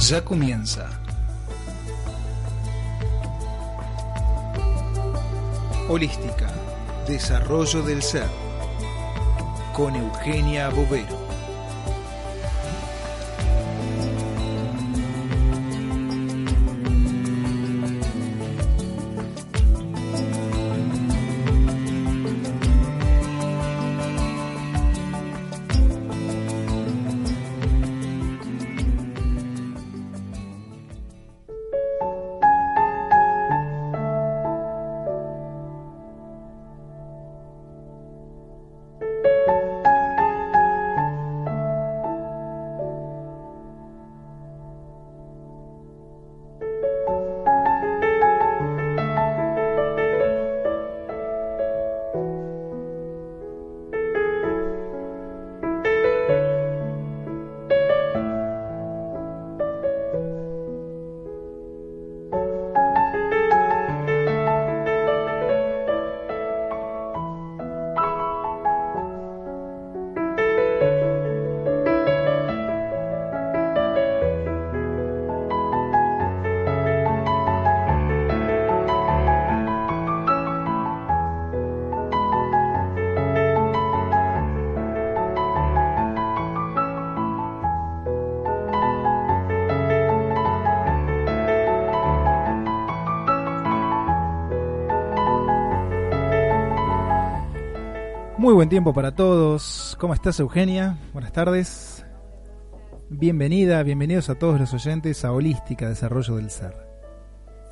Ya comienza. Holística, desarrollo del ser. Con Eugenia Bovero. Muy buen tiempo para todos. ¿Cómo estás, Eugenia? Buenas tardes. Bienvenida, bienvenidos a todos los oyentes a Holística Desarrollo del Ser.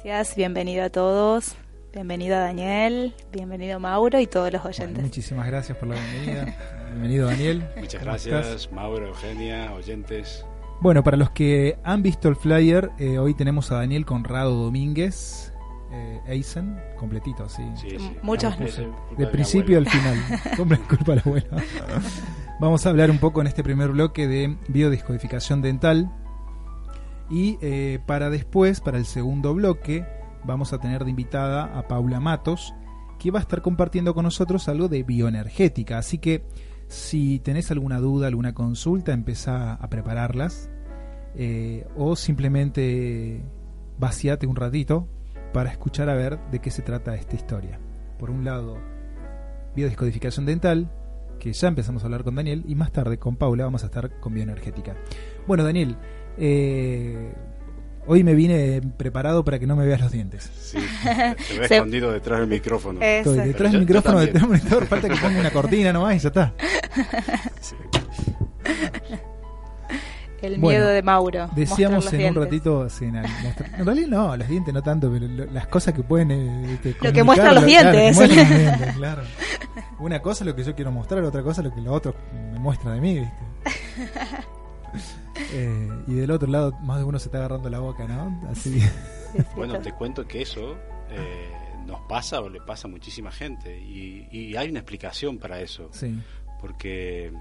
Gracias, bienvenido a todos. Bienvenido Daniel, bienvenido Mauro y todos los oyentes. Bueno, muchísimas gracias por la bienvenida. bienvenido Daniel. Muchas gracias, Mauro, Eugenia, oyentes. Bueno, para los que han visto el flyer, eh, hoy tenemos a Daniel Conrado Domínguez, eh, Eisen, completito, sí. Sí, sí. Muchos culpa De principio al final. Hombre, culpa de la abuela. Vamos a hablar un poco en este primer bloque de biodescodificación dental. Y eh, para después, para el segundo bloque, vamos a tener de invitada a Paula Matos, que va a estar compartiendo con nosotros algo de bioenergética. Así que si tenés alguna duda, alguna consulta, empezá a prepararlas. eh, o simplemente vaciate un ratito para escuchar a ver de qué se trata esta historia. Por un lado, biodescodificación dental, que ya empezamos a hablar con Daniel, y más tarde con Paula vamos a estar con bioenergética. Bueno, Daniel, eh, hoy me vine preparado para que no me veas los dientes. Sí, te veo escondido detrás del micrófono. Eso. Estoy detrás del micrófono del también. monitor, falta que ponga una cortina nomás y ya está. Sí. El Bueno, miedo de Mauro. Decíamos en los un ratito, sí, en, en realidad no, los dientes no tanto, pero lo- las cosas que pueden... este, Lo que muestran los claro, dientes. que muestran los dientes, claro. Una cosa es lo que yo quiero mostrar, otra cosa es lo que lo otro me muestra de mí, ¿viste? Eh, y del otro lado, más de uno se está agarrando la boca, ¿no? Así. Sí, sí, Bueno, te cuento que eso eh, nos pasa o le pasa a muchísima gente. Y, y hay una explicación para eso. Sí, Porque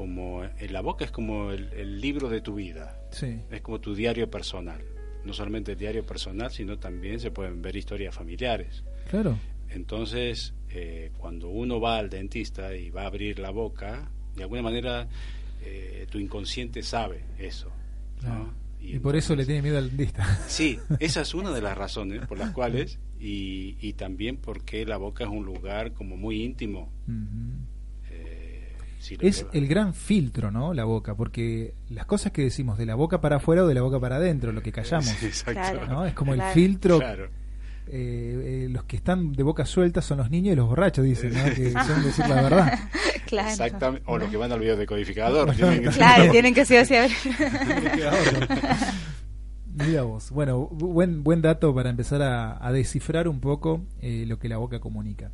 como en la boca es como el, el libro de tu vida. sí, Es como tu diario personal. No solamente el diario personal, sino también se pueden ver historias familiares. claro. Entonces, eh, cuando uno va al dentista y va a abrir la boca, de alguna manera eh, tu inconsciente sabe eso. ¿no? Y, por eso le tiene miedo al dentista. Sí, esa es una de las razones por las cuales, y, y también porque la boca es un lugar como muy íntimo. Eh, si Es el gran filtro, ¿no? La boca, porque las cosas que decimos de la boca para afuera o de la boca para adentro, lo que callamos, Sí, exacto. Es como el filtro Claro. eh, eh, los que están de boca suelta son los niños y los borrachos, dicen, ¿no? que suelen decir la verdad. claro. Exactamente. O los que van al biodecodificador. tienen que- Claro, tienen que sí o sí abrir. Mira vos. Bueno, bu- buen, buen dato para empezar a, a descifrar un poco eh, lo que la boca comunica.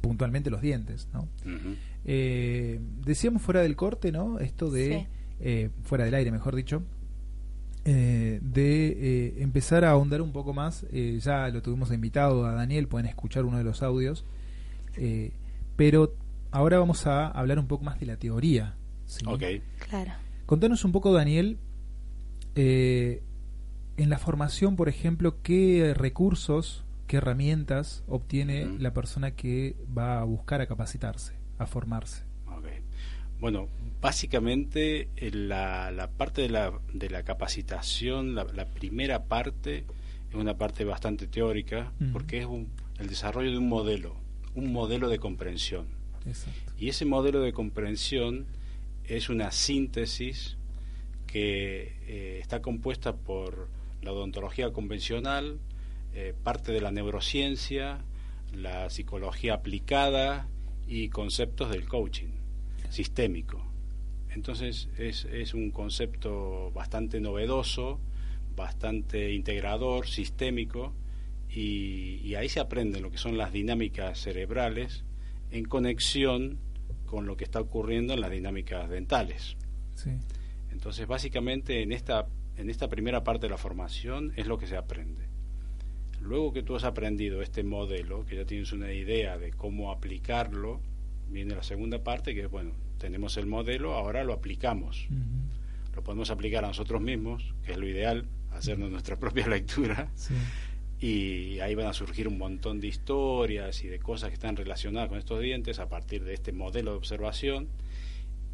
Puntualmente los dientes, ¿no? Eh, decíamos fuera del corte, ¿no? Esto de, Sí. eh, fuera del aire, mejor dicho, eh, de eh, empezar a ahondar un poco más. eh, ya lo tuvimos invitado a Daniel, pueden escuchar uno de los audios. eh, pero ahora vamos a hablar un poco más de la teoría. ¿sí? Ok. Claro. Contanos un poco, Daniel, eh, en la formación, por ejemplo, qué recursos, qué herramientas obtiene la persona que va a buscar a capacitarse, a formarse. Ok. Bueno, básicamente eh, la, la parte de la, de la capacitación, la, la primera parte, es una parte bastante teórica, porque es un- el desarrollo de un modelo, un modelo de comprensión. Exacto. Y ese modelo de comprensión es una síntesis que eh, está compuesta por la odontología convencional, eh, parte de la neurociencia, la psicología aplicada y conceptos del coaching sistémico. Entonces es, es un concepto bastante novedoso, bastante integrador, sistémico, y, y ahí se aprende lo que son las dinámicas cerebrales en conexión con lo que está ocurriendo en las dinámicas dentales. Sí. Entonces, básicamente en esta, en esta primera parte de la formación es lo que se aprende. Luego que tú has aprendido este modelo, que ya tienes una idea de cómo aplicarlo, viene la segunda parte, que es, bueno, tenemos el modelo, ahora lo aplicamos. Lo podemos aplicar a nosotros mismos, que es lo ideal, hacernos nuestra propia lectura, Sí. y ahí van a surgir un montón de historias y de cosas que están relacionadas con estos dientes a partir de este modelo de observación.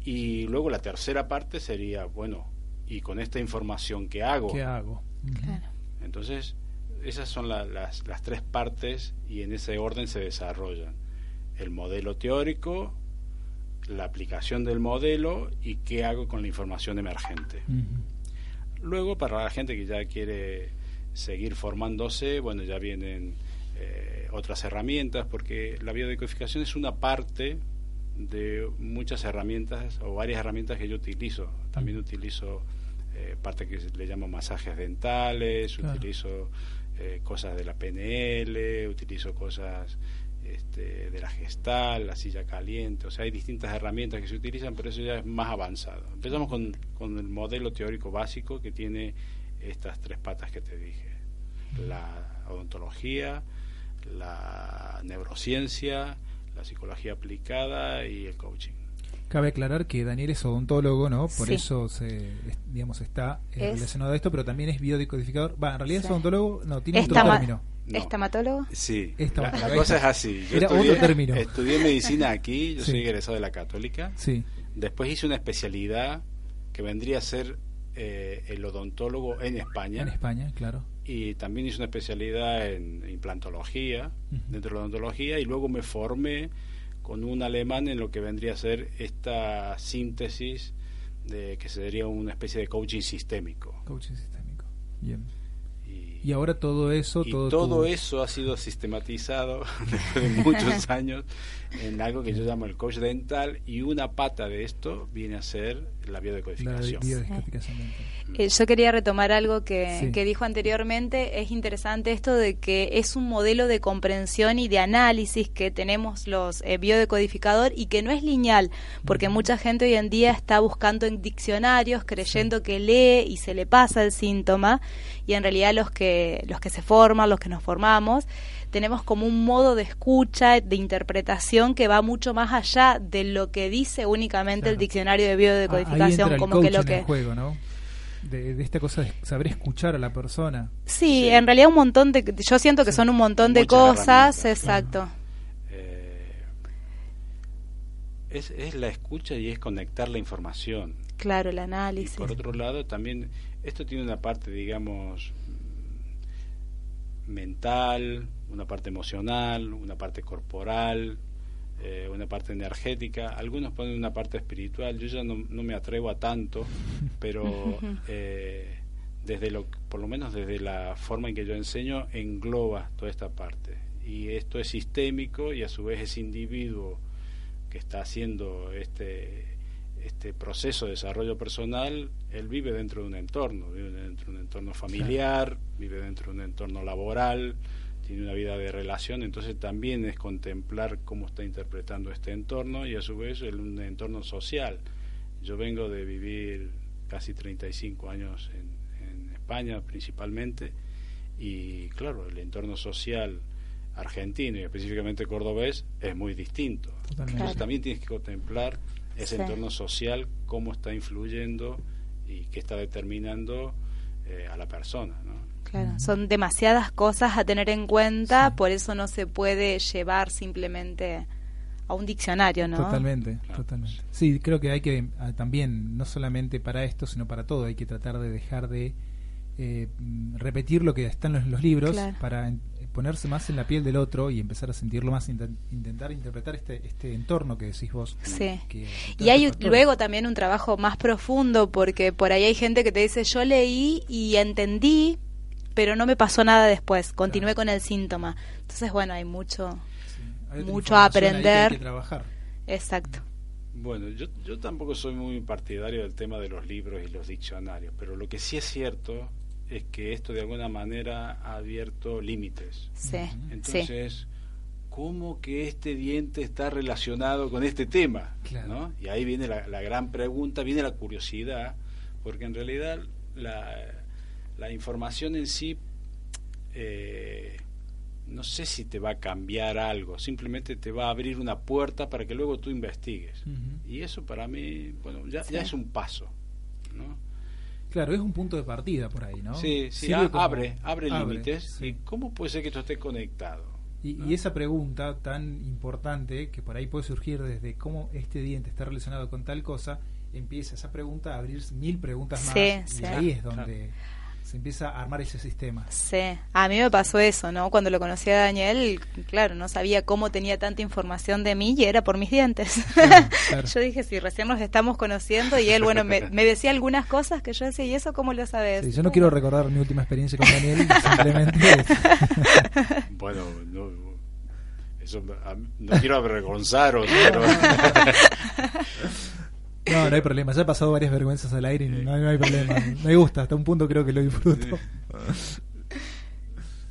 Y luego la tercera parte sería, bueno, y con esta información que hago. ¿Qué hago? Claro. Entonces, esas son la- las, las tres partes y en ese orden se desarrollan. El modelo teórico, la aplicación del modelo y qué hago con la información emergente. Luego, para la gente que ya quiere seguir formándose, bueno, ya vienen eh, otras herramientas, porque la biodecodificación es una parte de muchas herramientas o varias herramientas que yo utilizo. También utilizo eh, parte que le llamo masajes dentales, Claro. utilizo eh, cosas de la PNL, utilizo cosas este, de la gestal, la silla caliente, o sea, hay distintas herramientas que se utilizan, pero eso ya es más avanzado. Empezamos con, con el modelo teórico básico que tiene estas tres patas que te dije, la odontología, la neurociencia, la psicología aplicada y el coaching. Cabe aclarar que Daniel es odontólogo, ¿no? Por Sí. eso se, digamos, está eh, Es- relacionado a esto, pero también es biodecodificador. Va, en realidad Sí. es odontólogo, no, tiene otro término. No. ¿Estamatólogo? Sí, la, cosa es así. Yo Era estudié, otro término. estudié medicina aquí, yo Sí. soy egresado de la Católica. Sí, Después hice una especialidad que vendría a ser eh, el odontólogo en España. en España, claro. y también hice una especialidad en implantología, dentro de la odontología, y luego me formé con un alemán en lo que vendría a ser esta síntesis de que sería una especie de coaching sistémico. Coaching sistémico. Bien. Y, Y ahora todo eso, y todo, todo tu- eso ha sido sistematizado después de muchos años en algo que yo llamo el coach dental y una pata de esto viene a ser la la biodecodificación. Eh, yo quería retomar algo que, Sí. que dijo anteriormente. Es interesante esto de que es un modelo de comprensión y de análisis que tenemos los eh, biodecodificador y que no es lineal, porque mucha gente hoy en día está buscando en diccionarios, creyendo que lee y se le pasa el síntoma, y en realidad los que, los que se forman, los que nos formamos, tenemos como un modo de escucha, de interpretación que va mucho más allá de lo que dice únicamente el diccionario de Ah, biodecodificación, el como que lo en que... el juego, ¿no? De, de esta cosa de saber escuchar a la persona. Sí, Sí. en realidad un montón de, yo siento que Sí. son un montón de cosas, exacto. Eh, es, es la escucha y es conectar la información. Claro, el Y análisis. por otro lado, también esto tiene una parte, digamos, mental, una parte emocional, una parte corporal, eh, una parte energética. Algunos ponen una parte espiritual. Yo ya no, no me atrevo a tanto, pero eh, desde lo, por lo menos desde la forma en que yo enseño, engloba toda esta parte. Y esto es sistémico y a su vez ese individuo que está haciendo este este proceso de desarrollo personal, él vive dentro de un entorno, vive dentro de un entorno familiar, vive dentro de un entorno laboral, tiene una vida de relación, entonces también es contemplar cómo está interpretando este entorno y a su vez el, un entorno social. Yo vengo de vivir casi 35 años en, en España principalmente y claro, el entorno social argentino y específicamente cordobés es muy distinto. Entonces también tienes que contemplar ese entorno social, cómo está influyendo y qué está determinando eh, a la persona. ¿no? Claro, son demasiadas cosas a tener en cuenta, por eso no se puede llevar simplemente a un diccionario, ¿no? Totalmente, totalmente. Sí, creo que hay que ah, también, no solamente para esto, sino para todo, hay que tratar de dejar de eh, repetir lo que está en los, libros para ponerse más en la piel del otro y empezar a sentirlo más, intentar interpretar este, este entorno que decís vos. Sí. y hay luego también un trabajo más profundo porque por ahí hay gente que te dice yo leí y entendí, pero no me pasó nada después, continué con el síntoma. Entonces, bueno, hay mucho, mucho a aprender. trabajar. Exacto. Bueno, yo, yo tampoco soy muy partidario del tema de los libros y los diccionarios, pero lo que sí es cierto es que esto de alguna manera ha abierto límites. Sí. Entonces, ¿cómo que este diente está relacionado con este tema? ¿no? Y ahí viene la, la, gran pregunta, viene la curiosidad, porque en realidad la, la información en sí, eh, no sé si te va a cambiar algo, simplemente te va a abrir una puerta para que luego tú investigues. Y eso para mí, bueno, ya, ya es un paso, ¿no? Claro, es un punto de partida por ahí, ¿no? Sí, sí, abre, abre, límites. ¿Y cómo puede ser que esto esté conectado? Y, esa pregunta tan importante, que por ahí puede surgir desde cómo este diente está relacionado con tal cosa, empieza esa pregunta a abrir mil preguntas más. y ahí es donde se empieza a armar ese sistema. Sí, a mí me pasó eso, ¿no? Cuando lo conocí a Daniel, claro, no sabía cómo tenía tanta información de mí y era por mis dientes. yo dije, sí, recién nos estamos conociendo y él, bueno, me, decía algunas cosas que yo decía, ¿y eso cómo lo sabes? yo no quiero recordar mi última experiencia con Daniel, simplemente... bueno, no, eso, no quiero avergonzaros, pero... No, no hay problema. Ya he pasado varias vergüenzas al aire y no, hay problema. Me gusta, hasta un punto creo que lo disfruto.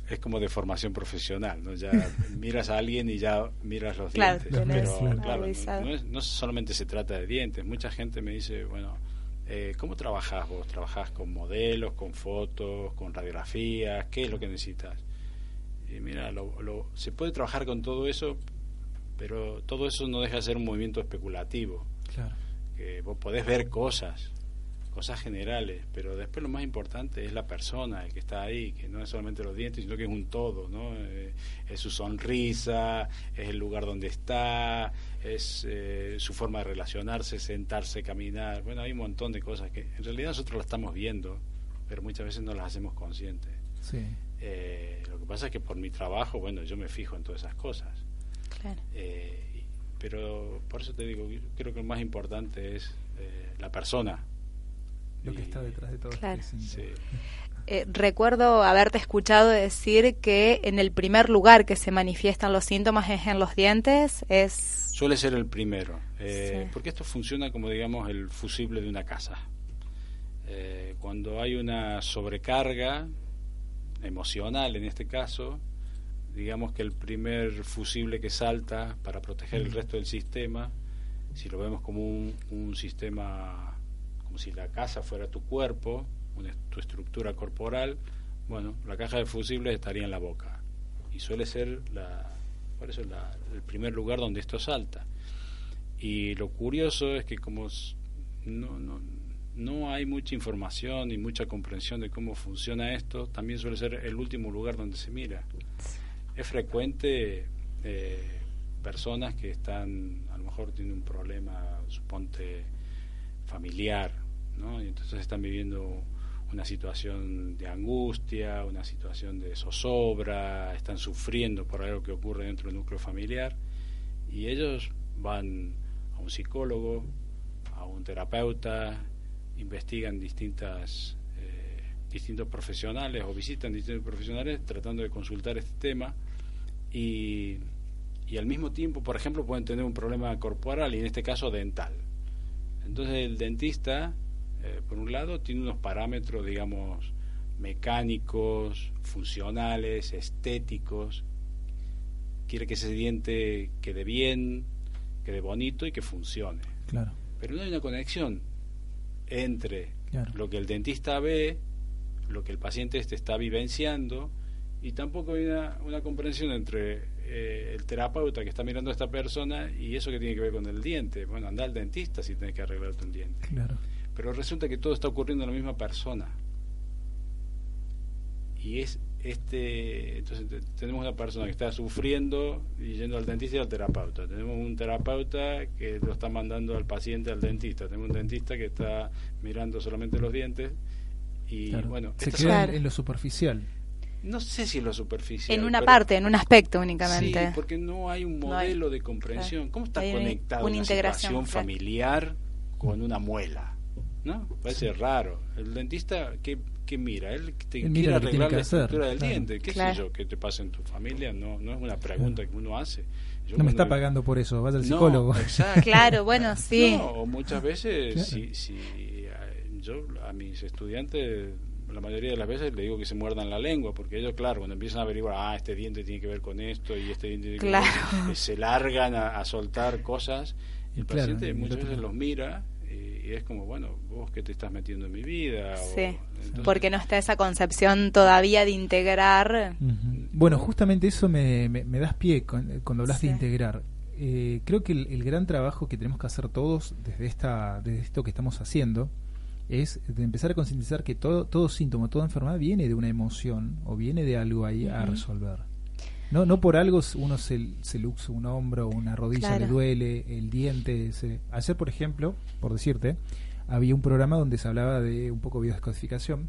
Es como de formación profesional, ¿no? Ya miras a alguien y ya miras los dientes. Pero, claro, no, solamente se trata de dientes. Mucha gente me dice, bueno, eh, ¿cómo trabajás vos? ¿Trabajás con modelos, con fotos, con radiografías? ¿Qué es lo que necesitas? Y mira, lo, se puede trabajar con todo eso, pero todo eso no deja de ser un movimiento especulativo. Claro vos podés ver cosas, cosas generales, pero después lo más importante es la persona, el que está ahí, que no es solamente los dientes, sino que es un todo, ¿no? Eh, es su sonrisa, es el lugar donde está, es eh, su forma de relacionarse, sentarse, caminar. Bueno, hay un montón de cosas que en realidad nosotros las estamos viendo, pero muchas veces no las hacemos conscientes. Sí. Eh, lo que pasa es que por mi trabajo, bueno, yo me fijo en todas esas cosas. Claro pero por eso te digo, creo que lo más importante es eh, la persona. Lo que está detrás de todo. Este eh, recuerdo haberte escuchado decir que en el primer lugar que se manifiestan los síntomas es en los dientes. Es suele ser el primero, eh, porque esto funciona como digamos el fusible de una casa. cuando hay una sobrecarga emocional, en este caso, digamos que el primer fusible que salta para proteger el resto del sistema, si lo vemos como un, sistema, como si la casa fuera tu cuerpo, tu estructura corporal, bueno, la caja de fusibles estaría en la boca. Y suele ser la, por eso el primer lugar donde esto salta. Y lo curioso es que como no, no, no hay mucha información y mucha comprensión de cómo funciona esto, también suele ser el último lugar donde se mira es frecuente eh, personas que están, a lo mejor tienen un problema, suponte, familiar, ¿no? Y entonces están viviendo una situación de angustia, una situación de zozobra, están sufriendo por algo que ocurre dentro del núcleo familiar y ellos van a un psicólogo, a un terapeuta, investigan distintas distintos profesionales o visitan distintos profesionales tratando de consultar este tema y, y al mismo tiempo, por ejemplo, pueden tener un problema corporal y en este caso dental. Entonces el dentista, eh, por un lado, tiene unos parámetros, digamos, mecánicos, funcionales, estéticos. Quiere que ese diente quede bien, quede bonito y que funcione. Claro. Pero no hay una conexión entre Claro. lo que el dentista ve, lo que el paciente este está vivenciando, y tampoco hay una, una comprensión entre eh, el terapeuta que está mirando a esta persona y eso que tiene que ver con el diente. Bueno, anda al dentista si tienes que arreglarte un diente. Claro. Pero resulta que todo está ocurriendo en la misma persona. Y es este, entonces te- tenemos una persona que está sufriendo y yendo al dentista y al terapeuta. Tenemos un terapeuta que lo está mandando al paciente al dentista. Tenemos un dentista que está mirando solamente los dientes. Y claro. bueno, Se queda en, lo superficial. no sé si en lo superficial. En una pero- parte, en un aspecto Sí, únicamente. porque no hay un No hay. modelo de comprensión. Claro. ¿Cómo está Hay una- conectado una una, integración, familiar con una muela? ¿No? Parece raro. El dentista, ¿qué, qué mira? Él te Él mira quiere lo que tiene arreglar que la hacer, estructura del claro. diente. ¿Qué Claro. sé yo? ¿Qué te pasa en tu familia? No, no es una pregunta que uno hace. Yo No me está pagando por eso, vaya al No, psicólogo. exacto. Claro, bueno, sí. No, o muchas veces, Claro. si, si, yo a mis estudiantes, la mayoría de las veces le digo que se muerdan la lengua, porque ellos, claro, cuando empiezan a averiguar, ah, este diente tiene que ver con esto y este diente tiene que Claro. ver con-", se largan a, a soltar cosas. El Claro, paciente muchas veces los mira y, y es como, bueno, vos que te estás metiendo en mi vida. o- Sí, entonces- porque no está esa concepción todavía de integrar. Bueno, justamente eso me, me- me das pie con- cuando hablas Sí. de integrar. Eh, creo que el, el gran trabajo que tenemos que hacer todos desde, esta, desde esto que estamos haciendo es de empezar a concientizar que todo, todo síntoma, toda enfermedad viene de una emoción o viene de algo ahí a resolver. No, no por algo uno se, se luxa un hombro, una rodilla Claro. le duele, el diente. Se... Ayer, por ejemplo, por decirte, había un programa donde se hablaba de un poco de biodescodificación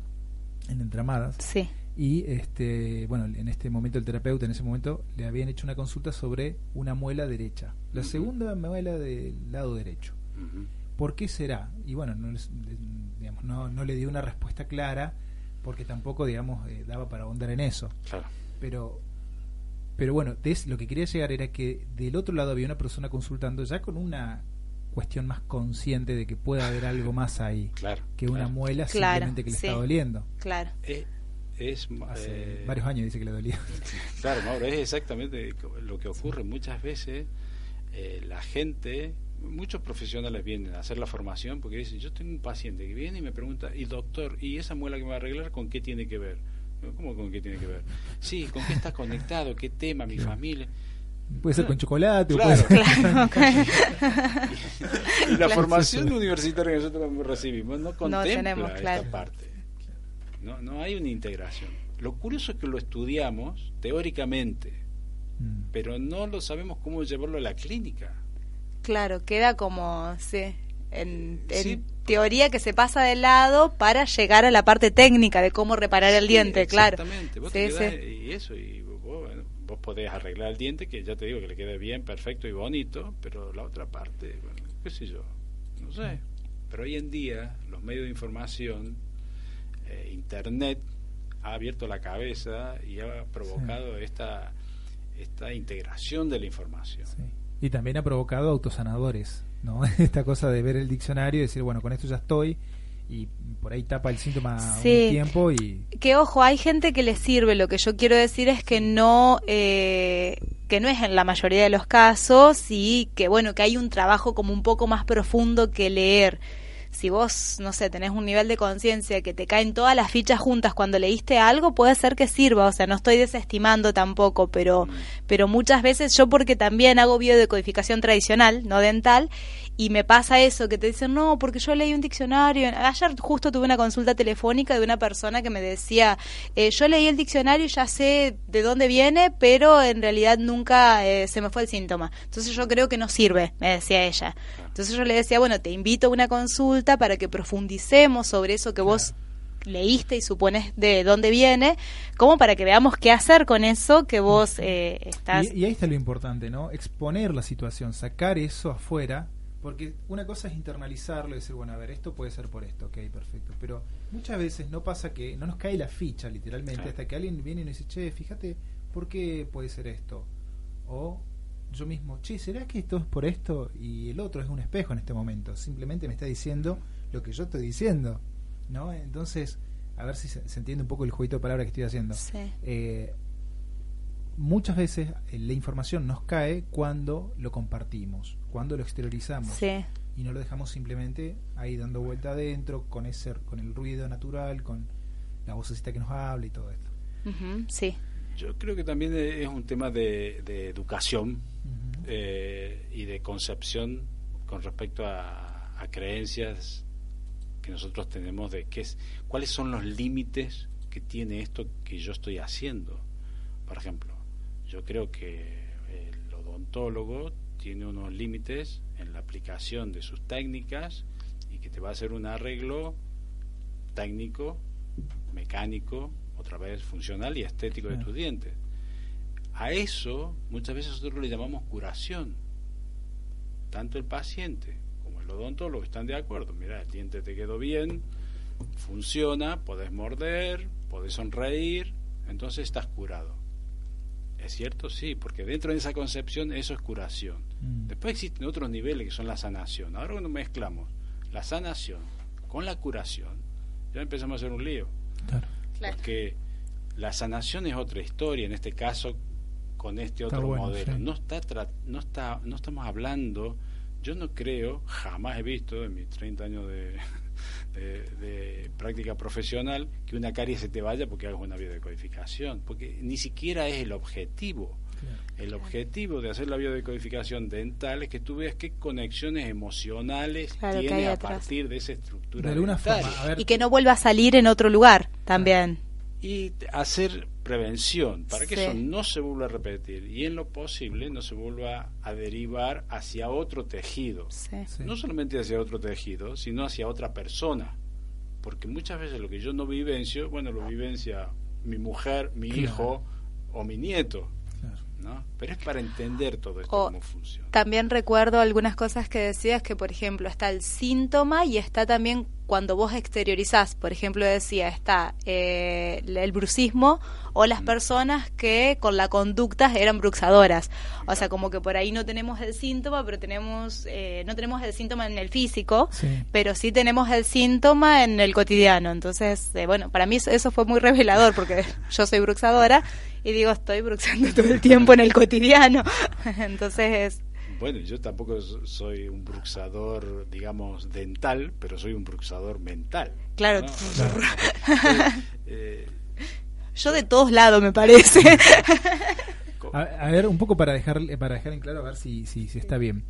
en entramadas. Sí, Y este, bueno, en este momento el terapeuta en ese momento le habían hecho una consulta sobre una muela derecha, la segunda muela del lado derecho. ¿Por qué será? Y bueno, no, les- digamos, no, no le dio una respuesta clara porque tampoco, digamos, eh, daba para ahondar en eso. Claro. Pero, pero bueno, des- lo que quería llegar era que del otro lado había una persona consultando ya con una cuestión más consciente de que puede haber algo más ahí Claro. que una muela Claro, simplemente que le sí. está doliendo. claro. Es, es, Hace eh, varios años dice que le dolía. Claro, Mauro, es exactamente lo que ocurre muchas veces. eh, la gente, muchos profesionales vienen a hacer la formación porque dicen, yo tengo un paciente que viene y me pregunta, y doctor, ¿y esa muela que me va a arreglar con qué tiene que ver? ¿Cómo con qué tiene que ver? Sí, ¿con qué está conectado? ¿Qué tema? Mi familia. Puede ser con chocolate, o Claro. puede ser- Claro, Y la Claro. formación universitaria que nosotros recibimos no contempla tenemos, esta parte. No, no hay una integración. Lo curioso es que lo estudiamos teóricamente, Mm. pero no lo sabemos cómo llevarlo a la clínica. Claro, queda como, sí, en, en Sí. teoría que se pasa de lado para llegar a la parte técnica de cómo reparar el diente, claro. Exactamente. Vos te quedás- sí. Y eso, y vos, bueno, vos podés arreglar el diente, que ya te digo que le quede bien, perfecto y bonito, pero la otra parte, bueno, qué sé yo, no sé. Pero hoy en día, los medios de información, eh, Internet, ha abierto la cabeza y ha provocado esta, esta integración de la información. Y también ha provocado autosanadores, ¿no? Esta cosa de ver el diccionario y decir, bueno, con esto ya estoy, y por ahí tapa el síntoma Sí. un tiempo y... Que ojo, hay gente que le sirve. Lo que yo quiero decir es que no, eh, que no es en la mayoría de los casos y que bueno, que hay un trabajo como un poco más profundo que leer. Si vos, no sé, tenés un nivel de conciencia que te caen todas las fichas juntas cuando leíste algo, puede ser que sirva. O sea, no estoy desestimando tampoco, pero, pero muchas veces yo porque también hago biodecodificación tradicional, no dental, y me pasa eso, que te dicen, no, porque yo leí un diccionario. Ayer justo tuve una consulta telefónica de una persona que me decía, eh, yo leí el diccionario y ya sé de dónde viene, pero en realidad nunca eh, se me fue el síntoma. Entonces yo creo que no sirve, me decía ella. Entonces yo le decía, bueno, te invito a una consulta para que profundicemos sobre eso que vos leíste y supones de dónde viene, como para que veamos qué hacer con eso que vos eh, estás... Y, y ahí está lo importante, ¿no? Exponer la situación, sacar eso afuera, porque una cosa es internalizarlo y decir, bueno, a ver, esto puede ser por esto, ok, perfecto. Pero muchas veces no pasa que no nos cae la ficha, literalmente, Claro. hasta que alguien viene y nos dice, che, fíjate, ¿por qué puede ser esto? O yo mismo, che, ¿será que esto es por esto? Y el otro es un espejo en este momento, simplemente me está diciendo lo que yo estoy diciendo, ¿no? Entonces, a ver si se, se entiende un poco el jueguito de palabras que estoy haciendo. Sí. Eh, muchas veces eh, la información nos cae cuando lo compartimos, cuando lo exteriorizamos Sí. y no lo dejamos simplemente ahí dando vuelta adentro con ese con el ruido natural, con la vocecita que nos habla y todo esto. Sí. Yo creo que también es un tema de, de educación eh, y de concepción con respecto a, a creencias que nosotros tenemos de qué es, cuáles son los límites que tiene esto que yo estoy haciendo. Por ejemplo, yo creo que el odontólogo tiene unos límites en la aplicación de sus técnicas y que te va a hacer un arreglo técnico, mecánico, otra vez funcional y estético de tus dientes. A eso muchas veces nosotros le llamamos curación. Tanto el paciente como el odontólogo están de acuerdo. Mira, el diente te quedó bien, funciona, podés morder, podés sonreír, entonces estás curado. ¿Es cierto? Sí, porque dentro de esa concepción eso es curación. Mm. Después existen otros niveles que son la sanación. Ahora cuando mezclamos la sanación con la curación, ya empezamos a hacer un lío. Claro. Claro. Porque la sanación es otra historia, en este caso con este Está otro bueno, modelo. sí. No está tra- no está no estamos hablando, yo no creo, jamás he visto en mis 30 años de, de, de práctica profesional que una carie se te vaya porque hagas una biodecodificación, porque ni siquiera es el objetivo. Claro. El objetivo de hacer la biodecodificación dental es que tú veas qué conexiones emocionales Claro, tiene a atrás. partir de esa estructura. De alguna forma, a ver, Y que no vuelva a salir en otro lugar también. y hacer prevención para que Sí. eso no se vuelva a repetir y en lo posible no se vuelva a derivar hacia otro tejido. Sí. Sí. No solamente hacia otro tejido, sino hacia otra persona. Porque muchas veces lo que yo no vivencio, bueno, lo vivencia mi mujer, mi Claro. hijo o mi nieto. ¿No? Pero es para entender todo esto O cómo funciona. También recuerdo algunas cosas que decías que, por ejemplo, está el síntoma y está también cuando vos exteriorizás. Por ejemplo, decía, está eh, el bruxismo o las personas que con la conducta eran bruxadoras. O sea, como que por ahí no tenemos el síntoma, pero tenemos eh, no tenemos el síntoma en el físico, Sí. pero sí tenemos el síntoma en el cotidiano. Entonces, eh, bueno, para mí eso- eso fue muy revelador porque yo soy bruxadora y digo, estoy bruxando todo el tiempo en el cotidiano. Entonces, Bueno, yo tampoco so- soy un bruxador, digamos, dental, pero soy un bruxador mental. Claro. ¿no? O sea, eh, yo de todos lados me parece. A, a ver, un poco para dejar, para dejar en claro, a ver si, si, si está bien.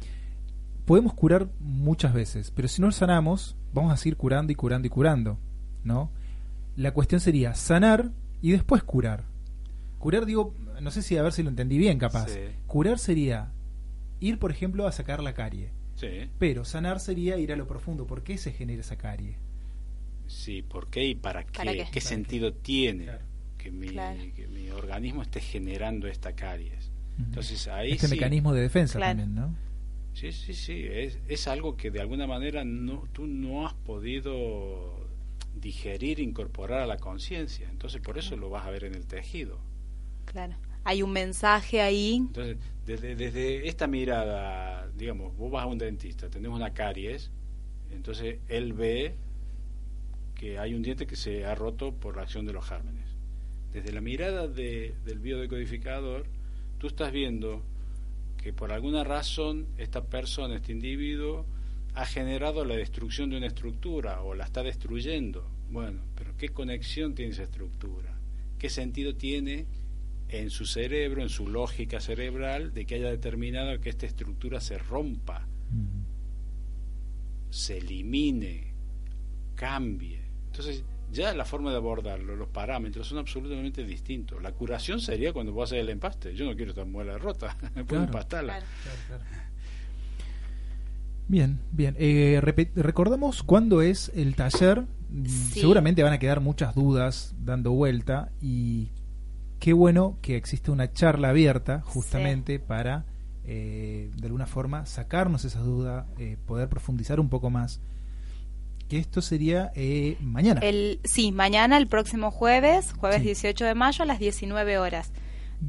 Podemos curar muchas veces, pero si no sanamos, vamos a seguir curando y curando y curando, ¿no? La cuestión sería sanar y después curar. Curar, digo, no sé si a ver si lo entendí bien, capaz. Sí. Curar sería ir, por ejemplo, a sacar la carie. sí, Pero sanar sería ir a lo profundo. ¿Por qué se genera esa carie? sí, ¿por qué y para qué? ¿Para qué? ¿Qué, ¿Para sentido tiene Claro. que, mi, Claro. que mi organismo esté generando esta caries? Entonces ahí este sí, mecanismo de defensa Claro. también, ¿no? Sí, sí, sí, es, es algo que de alguna manera no, tú no has podido digerir, incorporar a la conciencia. Entonces por eso lo vas a ver en el tejido. claro. Hay un mensaje ahí. Entonces, desde, desde esta mirada, digamos, vos vas a un dentista, tenés una caries, entonces él ve que hay un diente que se ha roto por la acción de los gérmenes. Desde la mirada de- del biodecodificador, tú estás viendo que por alguna razón esta persona, este individuo, ha generado la destrucción de una estructura o la está destruyendo. Bueno, pero ¿qué conexión tiene esa estructura? ¿Qué sentido tiene en su cerebro, en su lógica cerebral, de que haya determinado que esta estructura se rompa, se elimine, cambie? Entonces, ya la forma de abordarlo, los parámetros son absolutamente distintos. La curación sería cuando vos haces el empaste. Yo no quiero esta muela rota, puedo Claro. empastarla. Claro. Claro, claro. Bien, bien. Eh, recordamos cuándo es el taller. Mm, Sí. Seguramente van a quedar muchas dudas dando vuelta y qué bueno que existe una charla abierta justamente para eh, de alguna forma sacarnos esas dudas, eh, poder profundizar un poco más. Que esto sería eh, mañana. El, sí, mañana, el próximo jueves, jueves Sí. 18 de mayo a las 19 horas.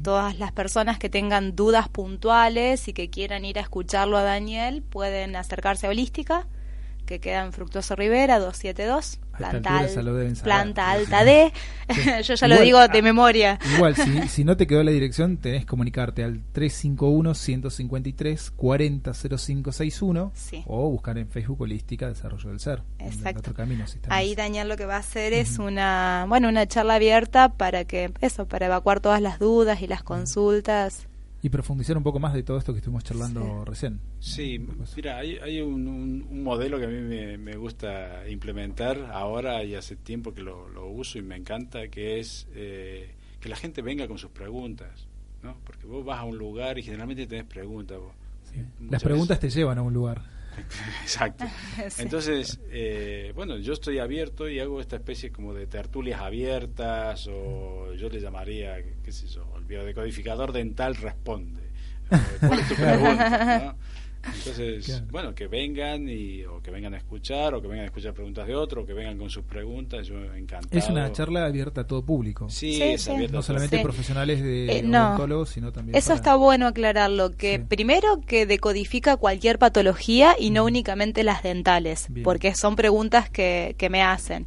Todas las personas que tengan dudas puntuales y que quieran ir a escucharlo a Daniel pueden acercarse a Holística. Que queda en Fructuoso Rivera, 272, A esta planta, al- planta alta. D. Yo ya lo digo de memoria. Igual, si, si no te quedó la dirección, tenés que comunicarte al 351-153-400561 Sí. o buscar en Facebook Holística Desarrollo del Ser. Exacto. otro camino, si estamos- Ahí Daniel lo que va a hacer es una, bueno, una charla abierta para que, eso, para evacuar todas las dudas y las consultas. Y profundizar un poco más de todo esto que estuvimos charlando Sí. recién. Sí, mira, hay, hay un, un- un modelo que a mí me, me gusta implementar ahora y hace tiempo que lo, lo uso y me encanta, que es eh, que la gente venga con sus preguntas, ¿no? Porque vos vas a un lugar y generalmente tenés preguntas. vos. Sí. Las preguntas te llevan a un lugar. Exacto. Sí. Entonces, eh, bueno, yo estoy abierto y hago esta especie como de tertulias abiertas o yo le llamaría, qué sé yo, el biodecodificador dental responde. Eh, ¿Cuál es tu pregunta? no? Entonces, Claro. bueno, que vengan y o que vengan a escuchar o que vengan a escuchar preguntas de otro o que vengan con sus preguntas, yo encantado. Es una charla abierta a todo público. Sí, Sí, es sí. abierta No a solamente Sí. profesionales de Eh, no. odontólogos, sino también. Eso para- está bueno aclararlo, que Sí. primero que decodifica cualquier patología y no únicamente las dentales, Bien. porque son preguntas que, que me hacen.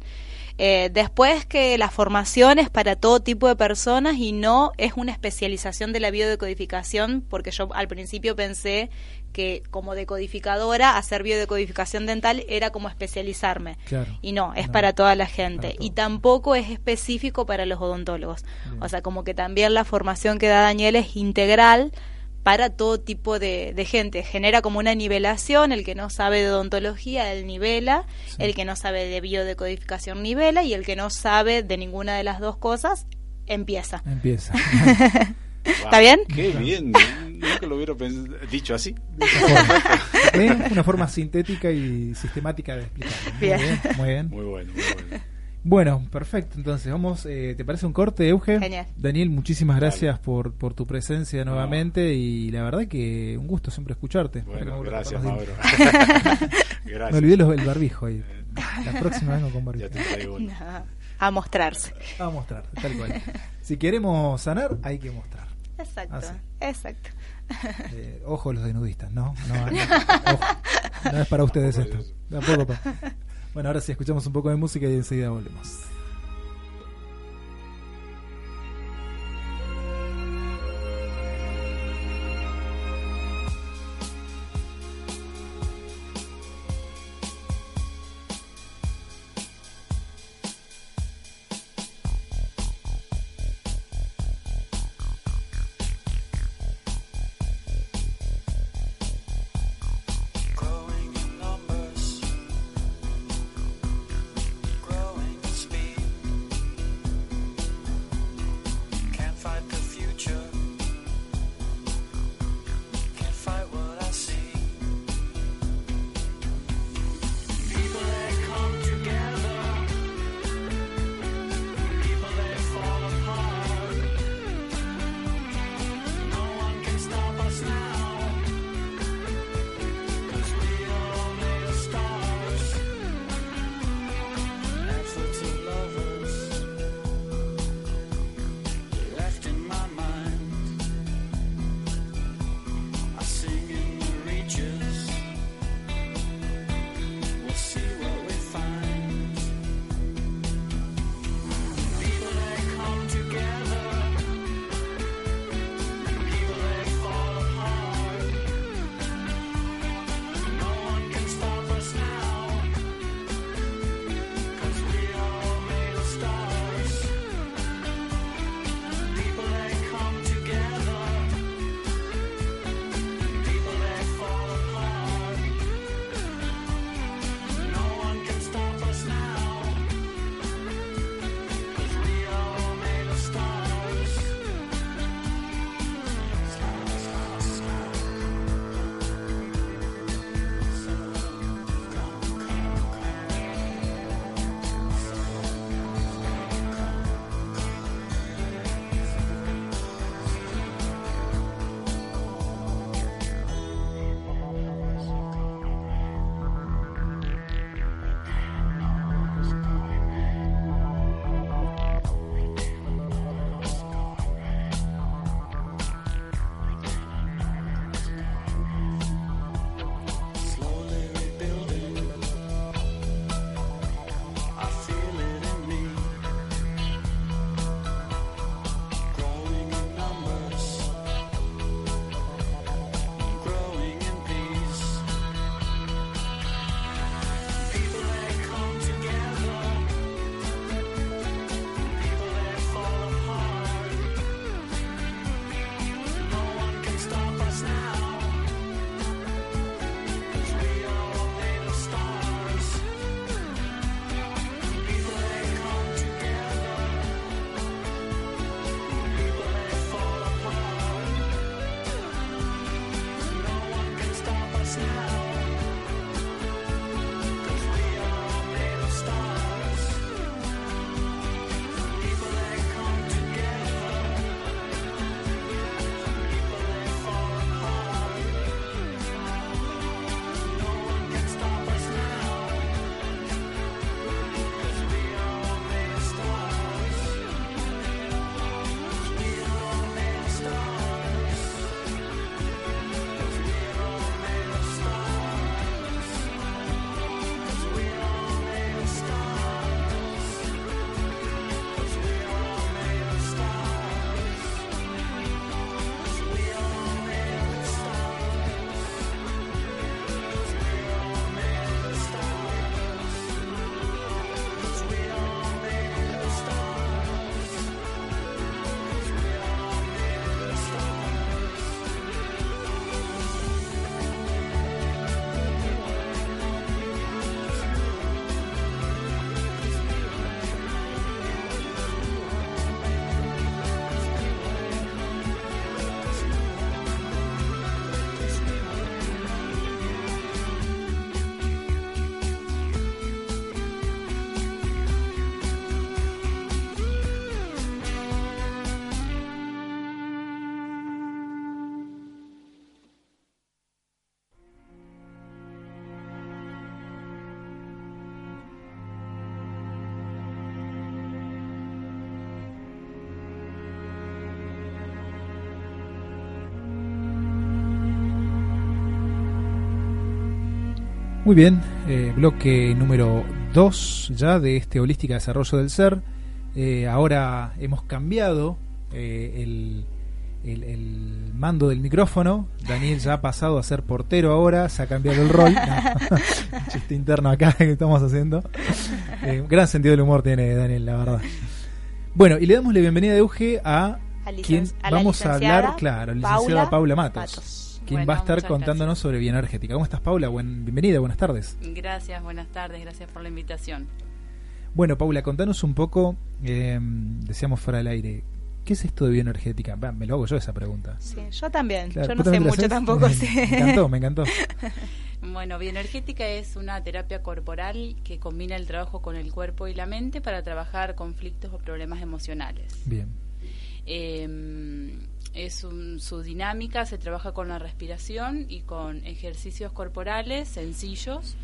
Eh, después que la formación es para todo tipo de personas y no es una especialización de la biodecodificación, porque yo al principio pensé que como decodificadora hacer biodecodificación dental era como especializarme. Claro. Y no, es No. para toda la gente. Y tampoco es específico para los odontólogos. Bien. O sea, como que también la formación que da Daniel es integral para todo tipo de, de gente. Genera como una nivelación, el que no sabe de odontología, él nivela, Sí. el que no sabe de biodecodificación nivela y el que no sabe de ninguna de las dos cosas empieza. Empieza. Wow, ¿Está bien? Qué bien, nunca lo hubiera dicho así. Una forma sintética y sistemática de explicarlo. Muy Bien. bien. Muy bien. Muy bueno, muy bueno. Bueno, perfecto. Entonces, vamos, eh, ¿te parece un corte, Euge? Genial. Daniel, muchísimas gracias por, por tu presencia nuevamente y la verdad que un gusto siempre escucharte. Bueno, no gracias, Mauro. gracias. Me olvidé los- el barbijo ahí. La próxima vengo con barbijo. Ya te traigo uno. A mostrarse. A mostrar, tal cual. Si queremos sanar, hay que mostrar. Exacto, Ah, sí. exacto. Eh, ojo los denudistas, ¿no? No, no, ojo. No es para ustedes esto. Tampoco pa- Bueno, ahora sí escuchamos un poco de música y enseguida volvemos. Muy bien, eh, bloque número 2 ya de este Holística Desarrollo del Ser. Eh, ahora hemos cambiado eh, el, el- el mando del micrófono. Daniel ya ha pasado a ser portero ahora, se ha cambiado el rol. No, chiste interno acá que estamos haciendo. Eh, gran sentido del humor tiene Daniel, la verdad. Bueno, y le damos la bienvenida de Euge a quien a vamos a hablar, claro, la licenciada Paula Paula Matos, Matos. Quien Bueno, va a estar contándonos sobre bioenergética. ¿Cómo estás, Paula? Buen, bienvenida, buenas tardes. Gracias, buenas tardes, gracias por la invitación. Bueno, Paula, contanos un poco, eh, decíamos fuera del aire, ¿qué es esto de bioenergética? Va, me lo hago yo esa pregunta. Sí, yo también. Claro, yo ¿vos no sé mucho tampoco. Me, sí. me encantó, me encantó. Bueno, bioenergética es una terapia corporal que combina el trabajo con el cuerpo y la mente para trabajar conflictos o problemas emocionales. Bien, Eh, es un- su dinámica se trabaja con la respiración y con ejercicios corporales sencillos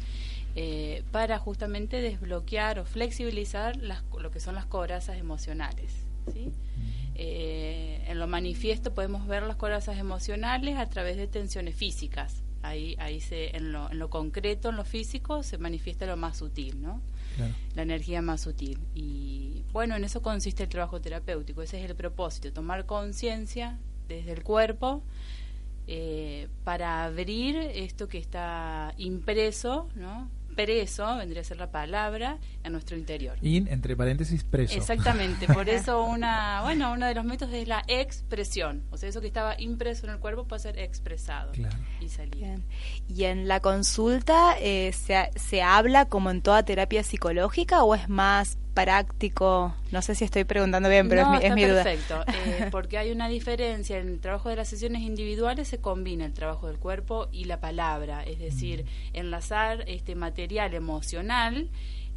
eh, para justamente desbloquear o flexibilizar las, lo que son las corazas emocionales. ¿sí? Eh, en lo manifiesto podemos ver las corazas emocionales a través de tensiones físicas. Ahí, ahí se, en, lo, en lo concreto, en lo físico, se manifiesta lo más sutil, ¿no? La energía más sutil. Y bueno, en eso consiste el trabajo terapéutico, ese es el propósito, tomar conciencia desde el cuerpo eh, para abrir esto que está impreso, ¿no? Preso, vendría a ser la palabra, en nuestro interior. In, entre paréntesis, preso. Exactamente, por eso una, bueno, uno de los métodos es la expresión, o sea, eso que estaba impreso en el cuerpo puede ser expresado Claro. y salir. Bien. Y en la consulta, eh, ¿se, ¿se habla como en toda terapia psicológica o es más práctico? No sé si estoy preguntando bien, pero no, es mi, es mi duda. perfecto, eh, porque hay una diferencia. En el trabajo de las sesiones individuales se combina el trabajo del cuerpo y la palabra, es decir, enlazar este material emocional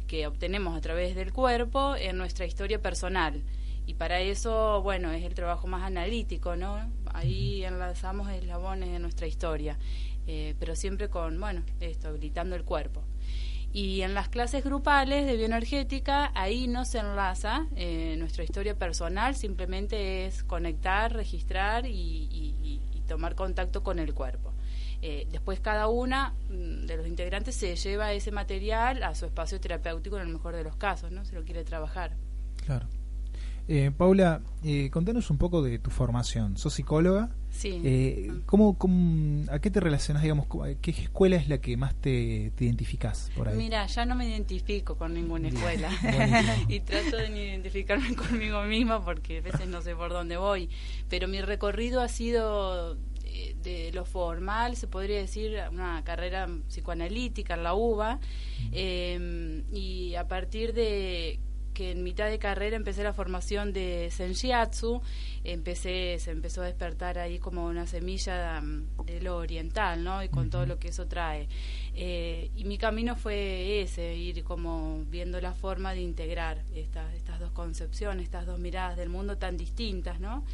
que obtenemos a través del cuerpo en nuestra historia personal. Y para eso, bueno, es el trabajo más analítico, ¿no? Ahí enlazamos eslabones de nuestra historia, eh, pero siempre con, bueno, esto, habilitando el cuerpo. Y en las clases grupales de bioenergética, ahí no se enlaza eh, nuestra historia personal, simplemente es conectar, registrar y, y- tomar contacto con el cuerpo. Eh, después cada una mm, de los integrantes se lleva ese material a su espacio terapéutico en el mejor de los casos, ¿no? Se lo quiere trabajar. Claro. Eh, Paula, eh, contanos un poco de tu formación. ¿Sos psicóloga? Sí. Eh. ¿cómo, cómo- a qué te relacionas, digamos? ¿Qué escuela es la que más te, te identificás por ahí? Mira, ya no me identifico con ninguna escuela y trato de ni identificarme conmigo misma porque a veces no sé por dónde voy. Pero mi recorrido ha sido eh, de lo formal, se podría decir, una carrera psicoanalítica en la UBA eh, y a partir de que en mitad de carrera empecé la formación de Senshiatsu, empecé, se empezó a despertar ahí como una semilla mm, de lo oriental, ¿no? Y con todo lo que eso trae. Eh, y mi camino fue ese, ir como viendo la forma de integrar estas, estas dos concepciones, estas dos miradas del mundo tan distintas, ¿no?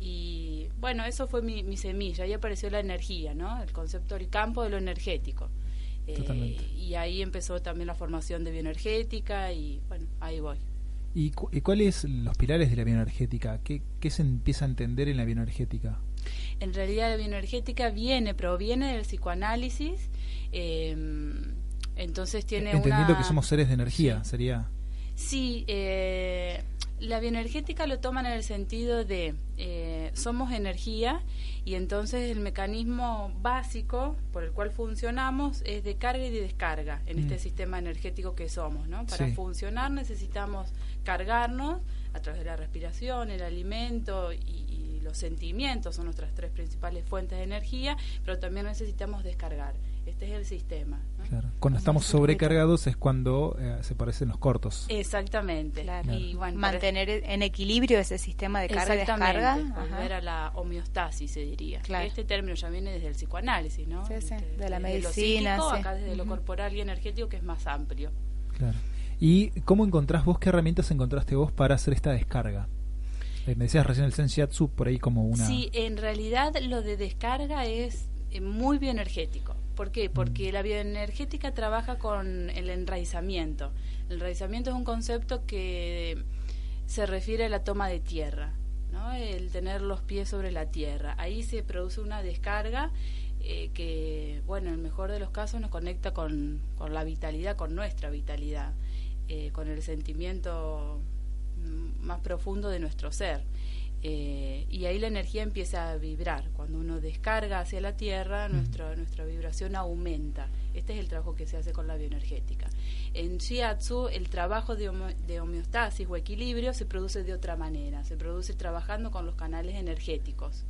Y bueno, eso fue mi, mi semilla, ahí apareció la energía, ¿no? El concepto, el campo de lo energético. Eh, y ahí empezó también la formación de bioenergética y bueno, ahí voy. ¿Y, cu- y cuáles los pilares de la bioenergética? ¿Qué, ¿Qué se empieza a entender en la bioenergética? En realidad la bioenergética viene, proviene del psicoanálisis, eh, entonces tiene Entendiendo una... que somos seres de energía, Sí. sería... Sí, eh, la bioenergética lo toman en el sentido de eh, somos energía y entonces el mecanismo básico por el cual funcionamos es de carga y de descarga en Mm. este sistema energético que somos, ¿no? Para Sí. funcionar necesitamos cargarnos a través de la respiración, el alimento y, y los sentimientos son nuestras tres principales fuentes de energía, pero también necesitamos descargar. Este es el sistema. ¿no? Claro. Cuando estamos sobrecargados es cuando eh, se parecen los cortos. Exactamente. Claro. Y bueno, para- Mantener en equilibrio ese sistema de carga y descarga. Ajá. volver a la homeostasis se diría. Claro. Este término ya viene desde el psicoanálisis, ¿no? Sí, sí, Este, de la desde medicina, Lo psíquico, sí. acá desde lo corporal y energético que es más amplio. Claro. ¿Y cómo encontrás vos, qué herramientas encontraste vos para hacer esta descarga? Eh, me decías recién el Senshiatsu por ahí como una... Sí, en realidad lo de descarga es eh, muy bioenergético. ¿Por qué? Porque la bioenergética trabaja con el enraizamiento. El enraizamiento es un concepto que se refiere a la toma de tierra, ¿no? el tener los pies sobre la tierra. Ahí se produce una descarga eh, que, bueno, en el mejor de los casos nos conecta con, con la vitalidad, con nuestra vitalidad, eh, con el sentimiento mm, más profundo de nuestro ser. Eh, y ahí la energía empieza a vibrar. Cuando uno descarga hacia la tierra, nuestra, nuestra vibración aumenta. Este es el trabajo que se hace con la bioenergética. En Shiatsu, el trabajo de, de homeostasis o equilibrio se produce de otra manera. Se produce trabajando con los canales energéticos,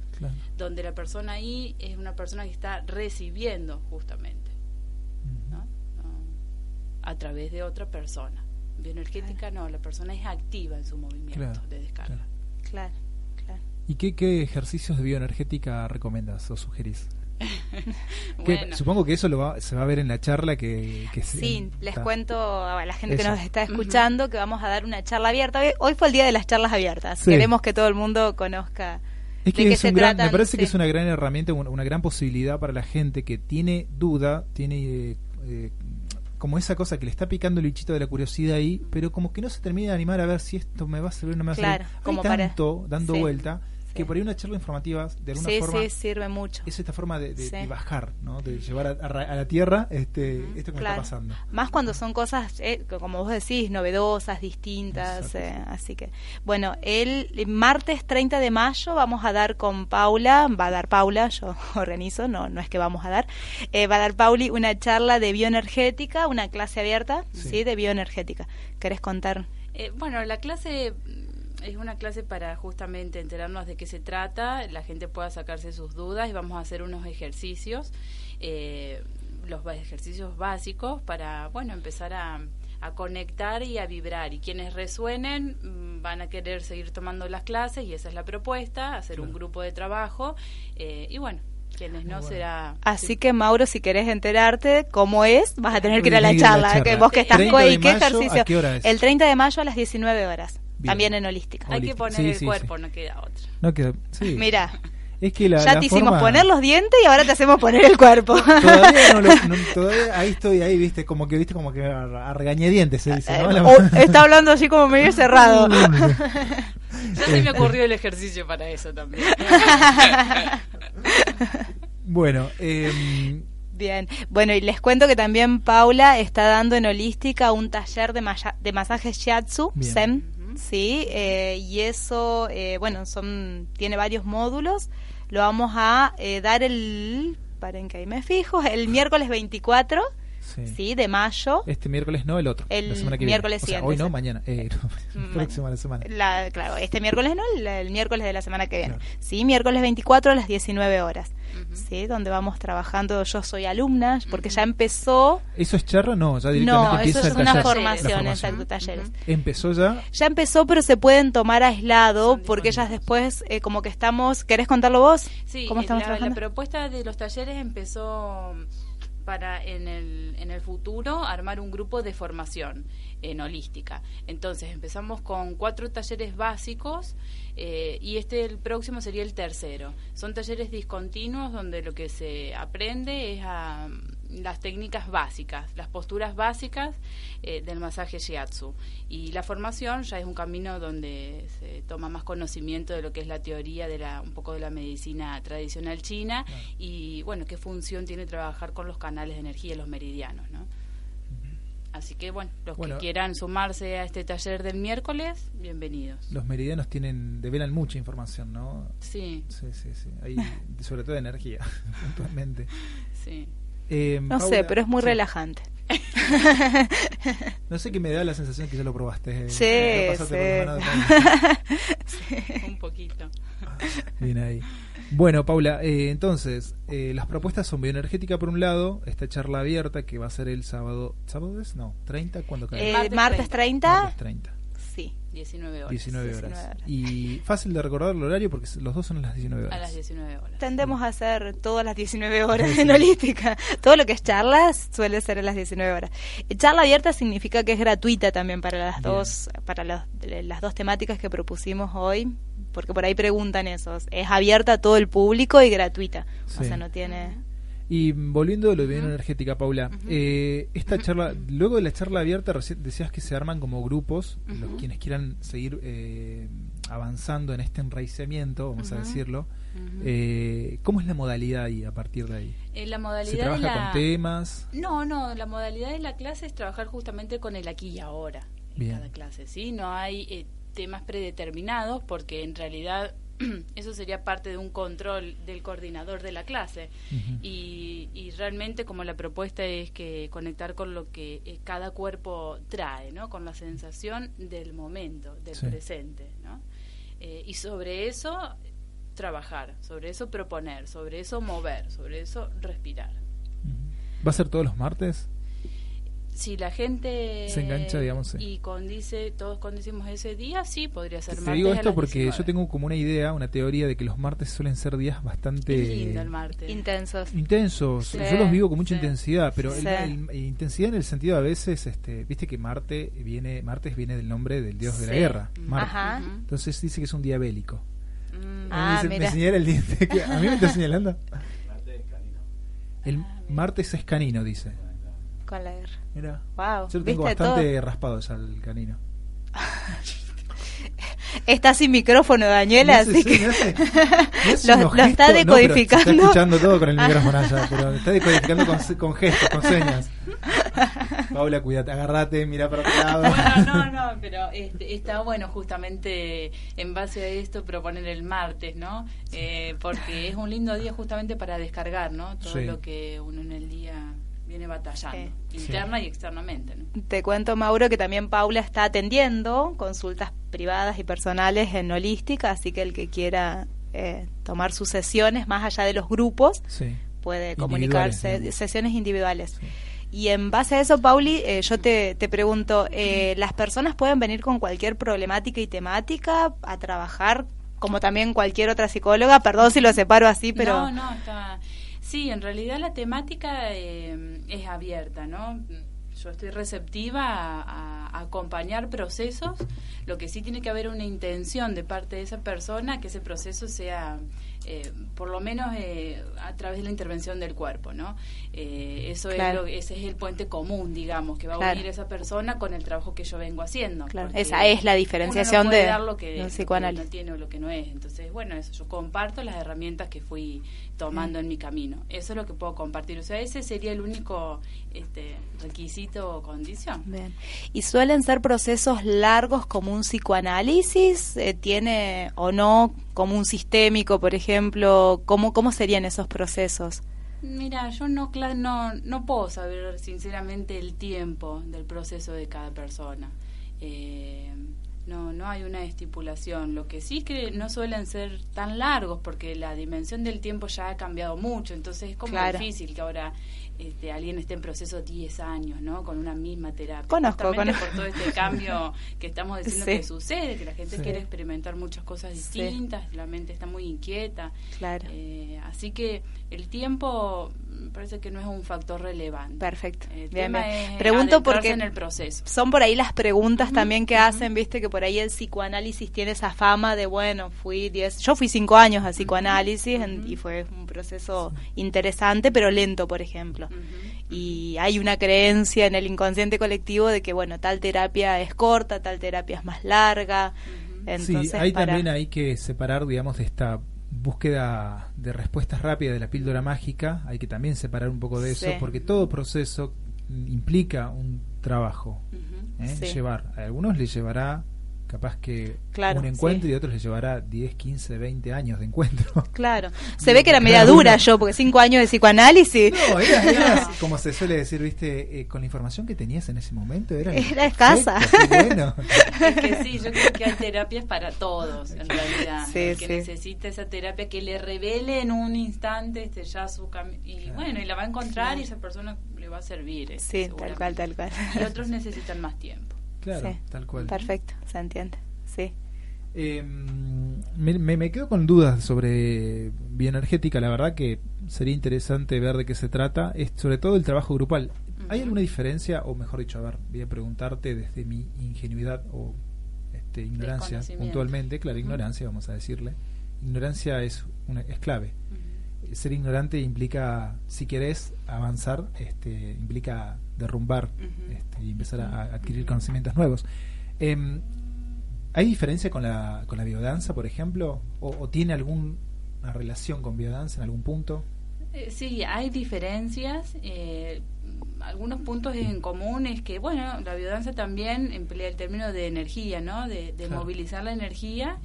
donde la persona ahí es una persona que está recibiendo justamente, ¿no? a través de otra persona. Bioenergética no, la persona es activa en su movimiento de descarga. Claro. ¿Y qué, qué ejercicios de bioenergética recomiendas o sugerís? supongo que eso lo va, se va a ver en la charla que, sí les cuento a la gente que nos está escuchando que vamos a dar una charla abierta. Hoy, fue el día de las charlas abiertas. Queremos que todo el mundo conozca es que es un gran, me parece que es una gran herramienta una, gran posibilidad para la gente que tiene duda tiene eh, eh, como esa cosa que le está picando el bichito de la curiosidad ahí pero como que no se termina de animar a ver si esto me va a servir o no me va a servir. Como tanto dando vuelta que por ahí una charla informativa de alguna forma sí, sirve mucho. es esta forma de, bajar no de llevar a, la tierra este esto que está pasando. Más cuando son cosas eh, como vos decís novedosas distintas eh, así que bueno el martes 30 de mayo vamos a dar con Paula va a dar Paula yo organizo no no es que vamos a dar eh, va a dar Pauli una charla de bioenergética una clase abierta sí, de bioenergética. Querés contar bueno la clase es una clase para justamente enterarnos de qué se trata, la gente pueda sacarse sus dudas y vamos a hacer unos ejercicios, eh, los ejercicios básicos para, bueno, empezar a, conectar y a vibrar. Y quienes resuenen mm, van a querer seguir tomando las clases y esa es la propuesta, hacer un grupo de trabajo eh, y bueno. Quienes no será. Así que, Mauro, si querés enterarte cómo es, vas a tener que ir a la charla. Que vos que estás ¿qué ejercicio? El 30 de mayo a las 19 horas. También en holística. Hay que poner el cuerpo, no queda otra. No queda, sí. Mira. Es que la, ya te hicimos poner los dientes y ahora te hacemos poner el cuerpo. Todavía no, lo, todavía ahí estoy, ahí viste, como que viste como que a, regañadientes se dice, ¿no? Eh, está hablando así como medio cerrado. ya se me ocurrió el ejercicio para eso también. bueno, eh, Bien, bueno, y les cuento que también Paula está dando en Holística un taller de, de masaje shiatsu, Zen, ¿sí? Eh, y eso, eh, bueno, son tiene varios módulos. Lo vamos a eh, dar el, paren que ahí me fijo, el miércoles 24. Sí. de mayo. Este miércoles no, el otro. El la semana que miércoles viene. hoy no, mañana. Eh, próxima la semana. claro, este miércoles no, el, miércoles de la semana que viene. Sí, miércoles 24 a las 19 horas. Sí, donde vamos trabajando. Yo soy alumna, porque ya empezó. ¿Eso es charla? No, ya directamente no, eso es una formación, exacto, talleres. ¿Empezó ya? Ya empezó, pero se pueden tomar aislado, porque ellas después, eh, como que estamos. ¿Querés contarlo vos? Sí, ¿Cómo estamos la, la propuesta de los talleres empezó para en el, en el futuro armar un grupo de formación en holística. Entonces empezamos con cuatro talleres básicos eh, y este el próximo sería el tercero. Son talleres discontinuos donde lo que se aprende es a las técnicas básicas, las posturas básicas eh, del masaje shiatsu. Y la formación ya es un camino donde se toma más conocimiento de lo que es la teoría de la, un poco de la medicina tradicional china y, bueno, qué función tiene trabajar con los canales de energía, los meridianos, ¿no? Así que bueno, los que quieran sumarse a este taller del miércoles, bienvenidos. Los meridianos tienen develan mucha información, ¿no? Sí. Sí, sí, sí. sobre todo de energía, puntualmente. Sí. Eh, no sé, pero es muy relajante. no sé qué me da la sensación que ya lo probaste. Eh, sí, Un poquito. Bien ahí. Bueno, Paula, eh, entonces, las propuestas son bioenergética por un lado, esta charla abierta que va a ser el sábado, ¿sábado es? No, 30, ¿cuándo cae? martes, martes 30. Martes 30. Sí. 19 horas. 19 horas. Y fácil de recordar el horario porque los dos son a las 19 horas. A las 19 horas. Tendemos a hacer todas las 19 horas en holística. Todo lo que es charlas suele ser a las 19 horas. Charla abierta significa que es gratuita también para las dos para las dos temáticas que propusimos hoy, porque por ahí preguntan esos. Es abierta a todo el público y gratuita. O sea, no tiene y volviendo a lo de bien energética, Paula, eh, esta charla, luego de la charla abierta, decías que se arman como grupos, los quienes quieran seguir eh, avanzando en este enraizamiento, vamos a decirlo, eh, ¿cómo es la modalidad ahí a partir de ahí? Eh, la ¿Se modalidad trabaja de la... con temas? No, no, la modalidad de la clase es trabajar justamente con el aquí y ahora en Bien. cada clase, ¿sí? No hay eh, temas predeterminados porque en realidad eso sería parte de un control del coordinador de la clase. Y, y realmente como la propuesta es que conectar con lo que eh, cada cuerpo trae, ¿no? Con la sensación del momento, del Sí. presente, ¿no? Eh, y sobre eso trabajar, sobre eso proponer, sobre eso mover, sobre eso respirar. ¿Va a ser todos los martes? Si la gente Se engancha, digamos, sí. y condice, todos condicimos ese día, sí, podría ser Te martes digo a esto las porque 19. yo tengo como una idea, una teoría de que los martes suelen ser días bastante lindo el martes. Intensos. intensos. Sí, yo los vivo con mucha sí. intensidad, pero el- Sí. el- el intensidad en el sentido a veces, este, viste que Marte viene, Martes viene del nombre del dios de la guerra, Marte. Ajá. Entonces dice que es un día bélico. Mm, Ah, me, dice- me mira. señala el diente. que- ¿A mí me está señalando? El martes es canino, dice. Con la guerra. Mira. Wow. Yo lo tengo ¿Viste bastante todo? raspado ya el canino. Está sin micrófono, Daniela, hace- así que. hace- Lo- está gestos. No, decodificando. se está escuchando todo con el Ah. micrófono allá, pero está decodificando con, con gestos, con señas. Paula, cuídate, agarrate, mira para otro lado. Bueno, no, no, pero este, está bueno justamente en base a esto proponer el martes, ¿no? Eh, porque es un lindo día justamente para descargar, ¿no? Todo Sí. lo que uno en el día viene batallando, Sí. interna y externamente, ¿no? Te cuento, Mauro, que también Paula está atendiendo consultas privadas y personales en Holística, así que el que quiera eh, tomar sus sesiones más allá de los grupos Sí. puede Individuales, comunicarse, sesiones individuales. Y en base a eso, Pauli, eh, yo te, te pregunto, eh, ¿las personas pueden venir con cualquier problemática y temática a trabajar, como también cualquier otra psicóloga? Perdón si lo separo así, pero... No, no, está... Sí, en realidad la temática eh, es abierta, ¿no? Yo estoy receptiva a, a- acompañar procesos, lo que sí tiene que haber una intención de parte de esa persona que ese proceso sea, eh, por lo menos eh, a través de la intervención del cuerpo, ¿no? Eh, eso Claro. es lo, ese es el puente común, digamos, que va a unir esa persona con el trabajo que yo vengo haciendo. Claro, esa es la uno no diferenciación puede de- dar lo que, lo no tiene o lo que no es. Entonces, bueno, eso yo comparto las herramientas que fui tomando en mi camino. Eso es lo que puedo compartir. O sea, ese sería el único este, requisito o condición. Bien. ¿Y suelen ser procesos largos como un psicoanálisis? Eh, ¿Tiene o no como un sistémico, por ejemplo? ¿Cómo, cómo serían esos procesos? Mira, yo no, no, no puedo saber sinceramente el tiempo del proceso de cada persona. Eh, no, no hay una estipulación. Lo que sí es que no suelen ser tan largos porque la dimensión del tiempo ya ha cambiado mucho. Entonces es como Claro. difícil que ahora este, alguien esté en proceso 10 años, ¿no? Con una misma terapia. Conozco, Justamente conozco. por todo este cambio que estamos diciendo Sí. que sucede, que la gente Sí. quiere experimentar muchas cosas Sí. distintas, la mente está muy inquieta. Claro. Eh, así que el tiempo parece que no es un factor relevante. Perfecto. El Bien, tema bien. es Pregunto porque en el proceso. son por ahí las preguntas también que hacen, viste que por ahí el psicoanálisis tiene esa fama de, bueno, fui 10, yo fui cinco años a psicoanálisis en- y fue un proceso interesante, pero lento, por ejemplo. Y hay una creencia en el inconsciente colectivo de que, bueno, tal terapia es corta, tal terapia es más larga. Entonces, sí, hay para- también hay que separar, digamos, de esta búsqueda de respuestas rápidas de la píldora mágica, hay que también separar un poco de eso, porque todo proceso implica un trabajo. ¿eh? Sí. llevar. A algunos les llevará capaz que Claro, un encuentro sí. y a otros les llevará 10, 15, 20 años de encuentro. Claro. Se ve que era media dura yo, porque cinco años de psicoanálisis. No, era, era como se suele decir, viste, Eh, con la información que tenías en ese momento era, Era escasa. bueno. Es que sí, yo creo que hay terapias para todos, en realidad. Sí, El que sí. necesita esa terapia que le revele en un instante este ya su camino. Y bueno, y la va a encontrar y esa persona le va a servir. eh, Sí, tal cual, tal cual. Y otros necesitan más tiempo. Claro, Sí. tal cual. Perfecto, se entiende. Sí. Eh, me, me- me quedo con dudas sobre bioenergética. La verdad que sería interesante ver de qué se trata. Es sobre todo el trabajo grupal. ¿Hay alguna diferencia, o mejor dicho, a ver, voy a preguntarte desde mi ingenuidad o este, ignorancia, puntualmente, claro, ignorancia, vamos a decirle. Ignorancia es, una, es clave. Ser ignorante implica, si querés avanzar, este, implica derrumbar este, y empezar a, a adquirir conocimientos nuevos. Em, ¿Hay diferencia con la, con la biodanza, por ejemplo? ¿O, o tiene alguna relación con biodanza en algún punto? Eh, sí, hay diferencias. Eh, algunos puntos en común es que, bueno, la biodanza también emplea el término de energía, ¿no? De, de Claro. movilizar la energía.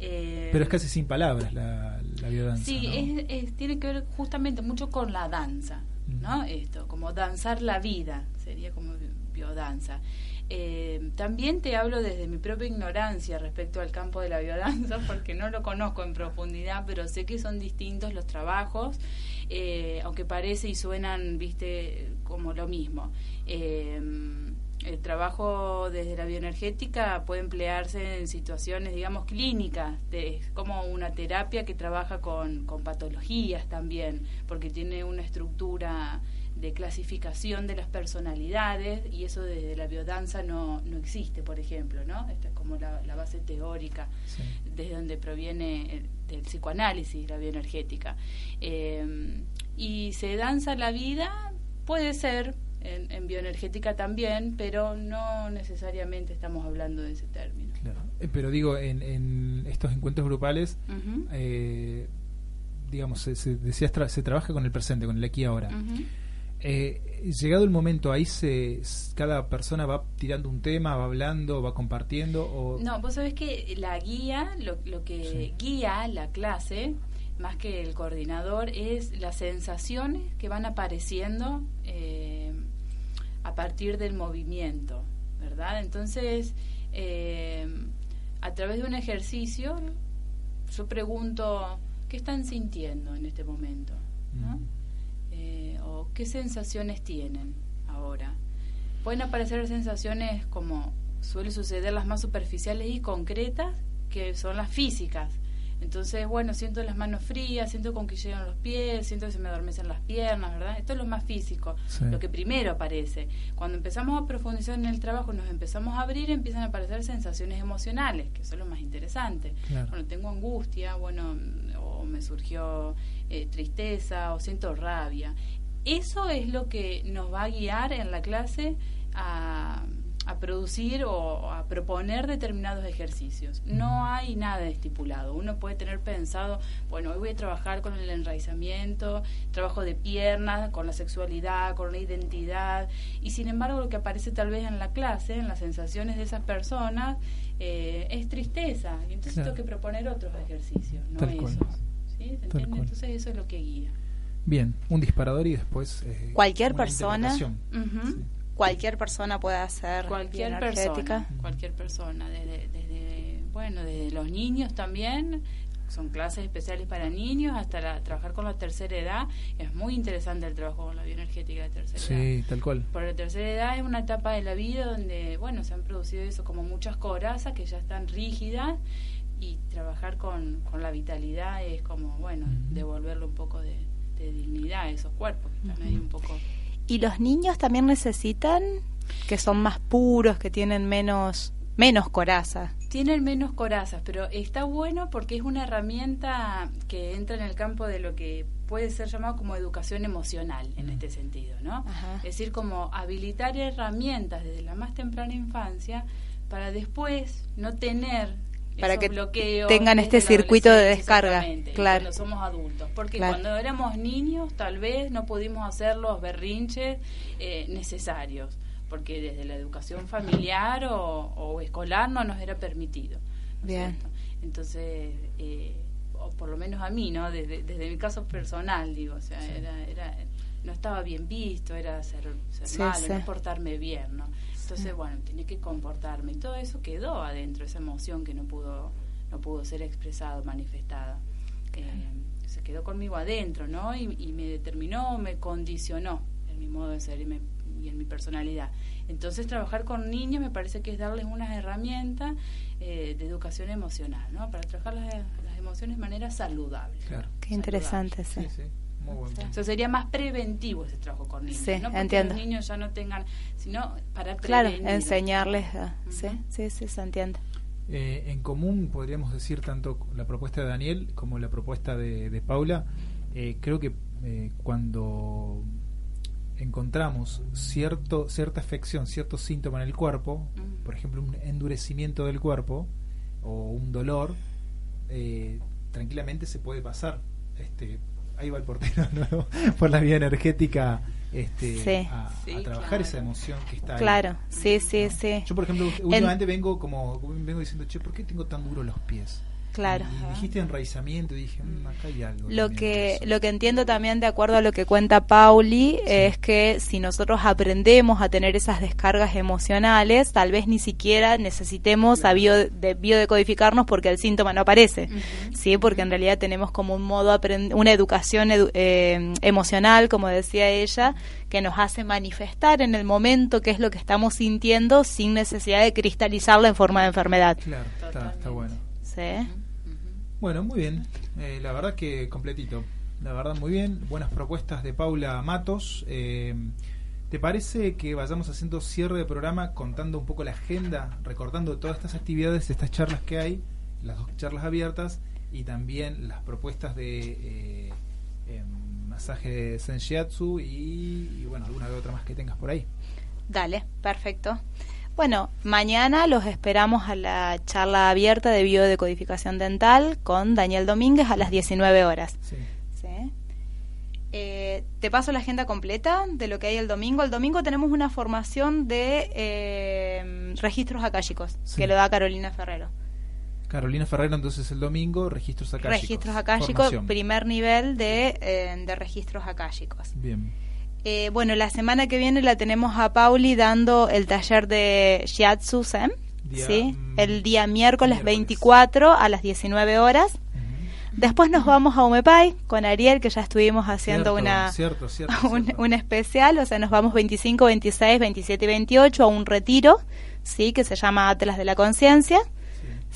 eh, Pero es casi sin palabras la, la biodanza. Sí, ¿no? es, es- tiene que ver justamente mucho con la danza, ¿no? Esto, como danzar la vida, sería como bi- biodanza. Eh, también te hablo desde mi propia ignorancia respecto al campo de la biodanza, porque no lo conozco en profundidad, pero sé que son distintos los trabajos, eh, aunque parece y suenan, viste, como lo mismo. Eh, el trabajo desde la bioenergética puede emplearse en situaciones, digamos, clínicas, de- es como una terapia que trabaja con, con patologías también, porque tiene una estructura de clasificación de las personalidades y eso desde la biodanza no, no existe, por ejemplo, ¿no? Esta es como la, la base teórica Sí. desde donde proviene el, del psicoanálisis, la bioenergética. Eh, y se danza la vida, puede ser, en, en bioenergética también, pero no necesariamente estamos hablando de ese término. Claro. Eh, Pero digo, en, en estos encuentros grupales, eh, digamos, se, se, decías tra- se trabaja con el presente, con el aquí y ahora. Eh, llegado el momento, ahí se cada persona va tirando un tema, va hablando, va compartiendo o No, vos sabés que la guía, lo, lo que Sí. guía la clase, más que el coordinador, es las sensaciones que van apareciendo eh, a partir del movimiento, ¿verdad? Entonces, eh, a través de un ejercicio, yo pregunto, ¿qué están sintiendo en este momento? ¿no? Eh, o qué sensaciones tienen ahora. Pueden aparecer sensaciones como suele suceder las más superficiales y concretas, que son las físicas. Entonces, bueno, siento las manos frías, siento con que llegan los pies, siento que se me adormecen las piernas, ¿verdad? Esto es lo más físico, Sí. lo que primero aparece. Cuando empezamos a profundizar en el trabajo, nos empezamos a abrir, empiezan a aparecer sensaciones emocionales, que son lo más interesante. Claro. Bueno, tengo angustia, bueno, o me surgió eh, tristeza, o siento rabia. Eso es lo que nos va a guiar en la clase a, a producir o a proponer determinados ejercicios. No hay nada estipulado. Uno puede tener pensado, bueno, hoy voy a trabajar con el enraizamiento, trabajo de piernas, con la sexualidad, con la identidad, y sin embargo lo que aparece tal vez en la clase, en las sensaciones de esas personas, eh, es tristeza. Y entonces Claro. tengo que proponer otros ejercicios, no Tal cual. esos. ¿Sí? ¿Se entiende? Entonces eso es lo que guía. Bien, un disparador y después eh, Cualquier persona. Sí. Cualquier persona puede hacer cualquier bioenergética. persona cualquier persona desde, desde bueno desde los niños también son clases especiales para niños hasta la, trabajar con la tercera edad es muy interesante el trabajo con la bioenergética de tercera edad Sí, tal cual. por la tercera edad es una etapa de la vida donde bueno se han producido eso como muchas corazas que ya están rígidas y trabajar con, con la vitalidad es como bueno devolverle un poco de, de dignidad a esos cuerpos que están ahí un poco ¿Y los niños también necesitan que son más puros, que tienen menos menos coraza? Tienen menos corazas, pero está bueno porque es una herramienta que entra en el campo de lo que puede ser llamado como educación emocional en este sentido, ¿no? Ajá. Es decir, como habilitar herramientas desde la más temprana infancia para después no tener Para que tengan este circuito de descarga, claro. cuando somos adultos. Porque Claro. cuando éramos niños tal vez no pudimos hacer los berrinches eh, necesarios, porque desde la educación familiar o, o escolar no nos era permitido. ¿no es Bien. cierto? Entonces, eh, o por lo menos a mí, ¿no? Desde, desde mi caso personal, digo, o sea, era, era, no estaba bien visto, era ser, ser Sí, malo, sí. no portarme bien, ¿no? Entonces, bueno, tenía que comportarme y todo eso quedó adentro, esa emoción que no pudo, no pudo ser expresada, manifestada. Eh, se quedó conmigo adentro, ¿no? Y, y me determinó, me condicionó en mi modo de ser y, me- y en mi personalidad. Entonces, trabajar con niños me parece que es darles unas herramientas eh, de educación emocional, ¿no? Para trabajar las, las emociones de manera saludable. Claro. Qué interesante, sí. Sí, sí. Muy. O sea, sería más preventivo ese trabajo con niños. Sí, no porque entiendo. los niños ya no tengan, sino para Claro, prevenir. enseñarles. a- Ujú. Sí, sí, sí, se entiende. Eh, en común podríamos decir tanto la propuesta de Daniel como la propuesta de, de Paula. Eh, creo que eh, cuando encontramos cierto cierta afección, cierto síntoma en el cuerpo, Mm. por ejemplo un endurecimiento del cuerpo, o un dolor, eh, tranquilamente se puede pasar. Este, ahí va el portero nuevo por la vía energética este, Sí. a, a Sí, trabajar claro. esa emoción que está ahí. Claro, sí, sí, ¿no? sí. Yo, por ejemplo, últimamente vengo como vengo diciendo, che, ¿por qué tengo tan duros los pies? Claro. Y dijiste enraizamiento y dije, "Mm, acá hay algo. Lo que, de eso". lo que entiendo también, de acuerdo a lo que cuenta Pauli, es que si nosotros aprendemos a tener esas descargas emocionales, tal vez ni siquiera necesitemos a bio- de biodecodificarnos porque el síntoma no aparece. Sí, porque en realidad tenemos como un modo, aprend- una educación edu- eh, emocional, como decía ella, que nos hace manifestar en el momento qué es lo que estamos sintiendo sin necesidad de cristalizarla en forma de enfermedad. Claro, está, bueno. ¿Sí? Bueno, muy bien. Eh, la verdad que completito. La verdad, muy bien. Buenas propuestas de Paula Matos. Eh, ¿Te parece que vayamos haciendo cierre de programa contando un poco la agenda, recordando todas estas actividades, estas charlas que hay, las dos charlas abiertas y también las propuestas de eh, em, masaje de Senshiatsu y, bueno, alguna otra más que tengas por ahí? Dale, perfecto. Bueno, mañana los esperamos a la charla abierta de biodecodificación dental con Daniel Domínguez a las 19 horas. Sí. ¿Sí? Eh, te paso la agenda completa de lo que hay el domingo. El domingo tenemos una formación de eh, registros acálicos Sí. que lo da Carolina Ferrero. Carolina Ferrero, entonces el domingo, registros acálicos. Registros acálicos, primer nivel de, eh, de registros acálicos. Bien. Eh, bueno, la semana que viene la tenemos a Pauli dando el taller de Shiatsu Zen, Día, ¿sí? El día miércoles, miércoles. 24 a las 19 horas. Después nos vamos a Umepay con Ariel, que ya estuvimos haciendo Cierto, una, cierto, cierto, un, cierto. un especial, o sea, nos vamos 25, 26, 27 y 28 a un retiro, ¿sí? Que se llama Atlas de la Conciencia.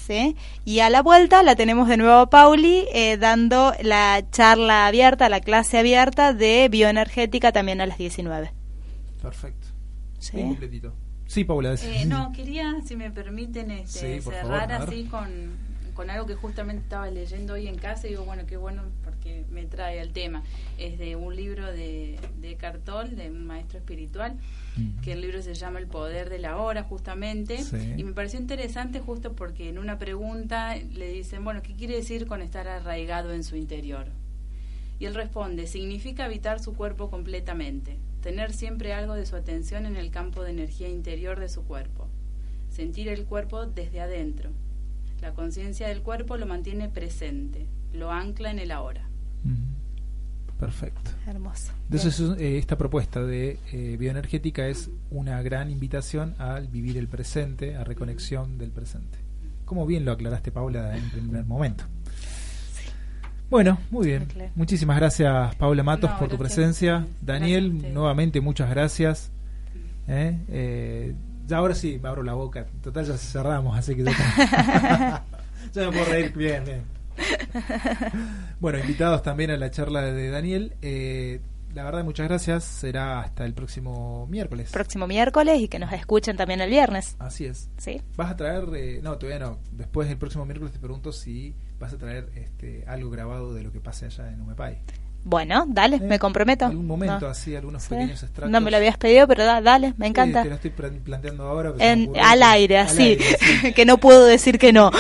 Sí. ¿sí? Y a la vuelta la tenemos de nuevo a Pauli eh, dando la charla abierta, la clase abierta de bioenergética también a las 19. Perfecto. ¿sí? Bien completito. Sí, Paula. Eh, no, quería, si me permiten, este, Sí, cerrar favor, así con, con algo que justamente estaba leyendo hoy en casa y digo, bueno, qué bueno me trae al tema. Es de un libro de, de Cartol, de un maestro espiritual, Mm. que el libro se llama El Poder de la Hora, justamente. Sí. Y me pareció interesante justo porque en una pregunta le dicen, bueno, ¿qué quiere decir con estar arraigado en su interior? Y él responde, significa habitar su cuerpo completamente, tener siempre algo de su atención en el campo de energía interior de su cuerpo, sentir el cuerpo desde adentro. La conciencia del cuerpo lo mantiene presente, lo ancla en el ahora. Perfecto. Hermoso. Entonces, eh, esta propuesta de eh, bioenergética es una gran invitación al vivir el presente, a reconexión del presente. Como bien lo aclaraste, Paula, en primer momento. Bueno, muy bien. Claro. Muchísimas gracias, Paula Matos, No, por tu presencia. Daniel, nuevamente muchas gracias. ¿Eh? Eh, ya ahora sí, me abro la boca. Total, ya cerramos, así que ya, ya me puedo reír bien, bien. Bueno, invitados también a la charla de Daniel. Eh, la verdad, muchas gracias. Será hasta el próximo miércoles. Próximo miércoles y que nos escuchen también el viernes. Así es. ¿Sí? ¿Vas a traer.? eh, no, todavía no. Después del próximo miércoles te pregunto si vas a traer este, algo grabado de lo que pase allá en Umepay. Bueno, dale, ¿Eh? me comprometo. Algún momento No. así, algunos Sí. pequeños extractos. No me lo habías pedido, pero da- dale, me encanta. Sí, te lo estoy plan- planteando ahora. En, al aire, así, sí. que no puedo decir que no.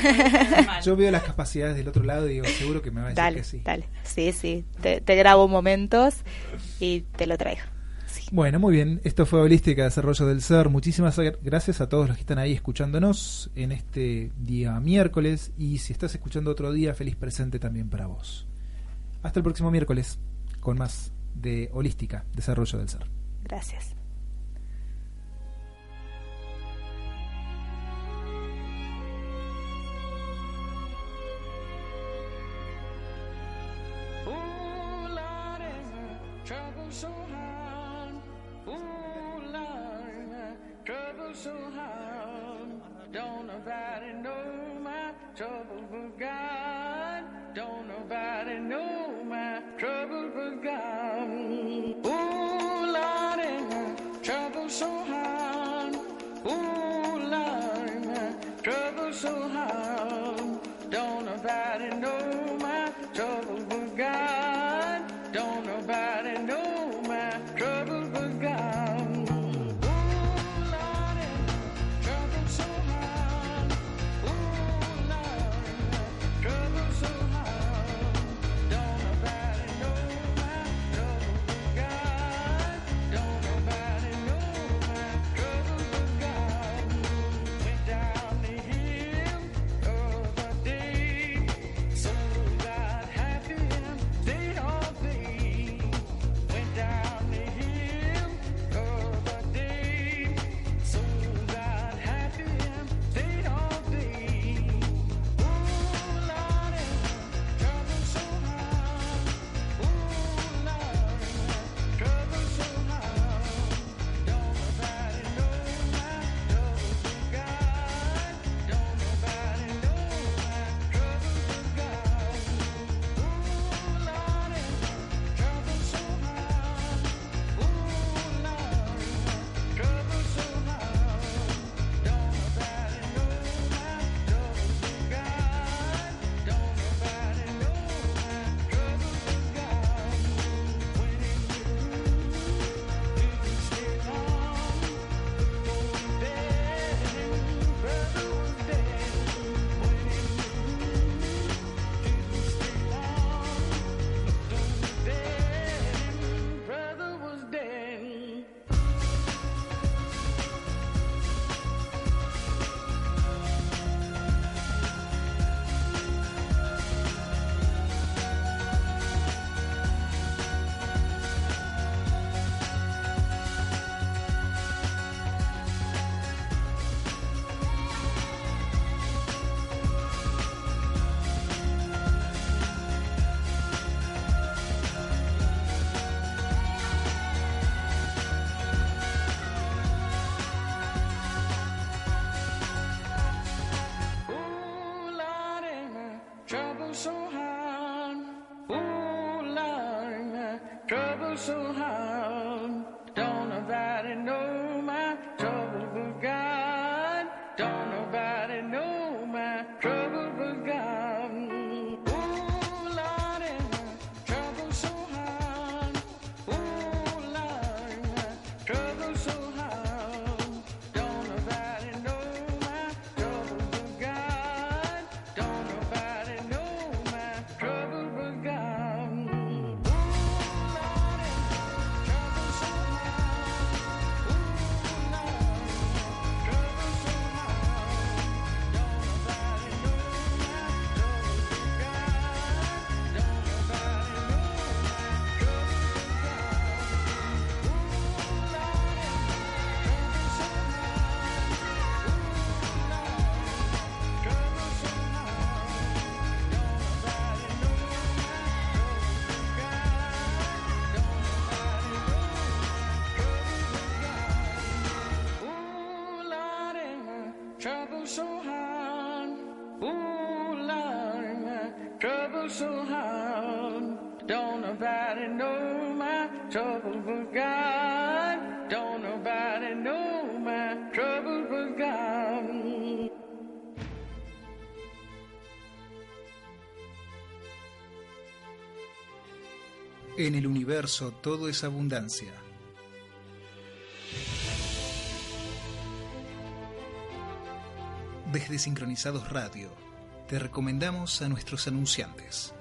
Yo veo las capacidades del otro lado y digo, seguro que me va a decir dale, que sí. dale. Sí, sí, te, te grabo momentos y te lo traigo. Sí. Bueno, muy bien. Esto fue Holística Desarrollo del Ser. Muchísimas gracias a todos los que están ahí escuchándonos en este día miércoles. Y si estás escuchando otro día, feliz presente también para vos. Hasta el próximo miércoles con más de Holística Desarrollo del Ser. Gracias. En el universo todo es abundancia. Desde Sincronizados Radio, te recomendamos a nuestros anunciantes.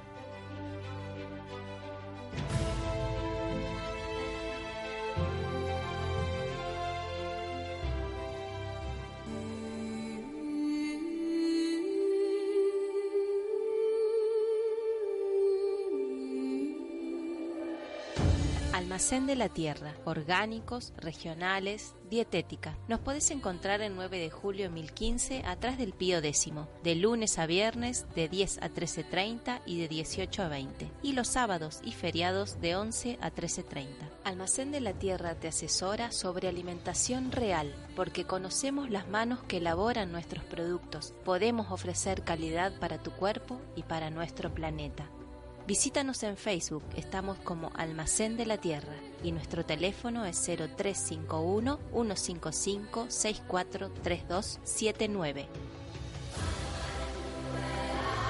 Almacén de la Tierra, orgánicos, regionales, dietética. Nos podés encontrar en 9 de julio 1015 atrás del Pío décimo, de lunes a viernes de 10 a 13.30 y de 18 a 20, y los sábados y feriados de 11 a 13.30. Almacén de la Tierra te asesora sobre alimentación real, porque conocemos las manos que elaboran nuestros productos. Podemos ofrecer calidad para tu cuerpo y para nuestro planeta. Visítanos en Facebook, estamos como Almacén de la Tierra y nuestro teléfono es 0351 155 643279.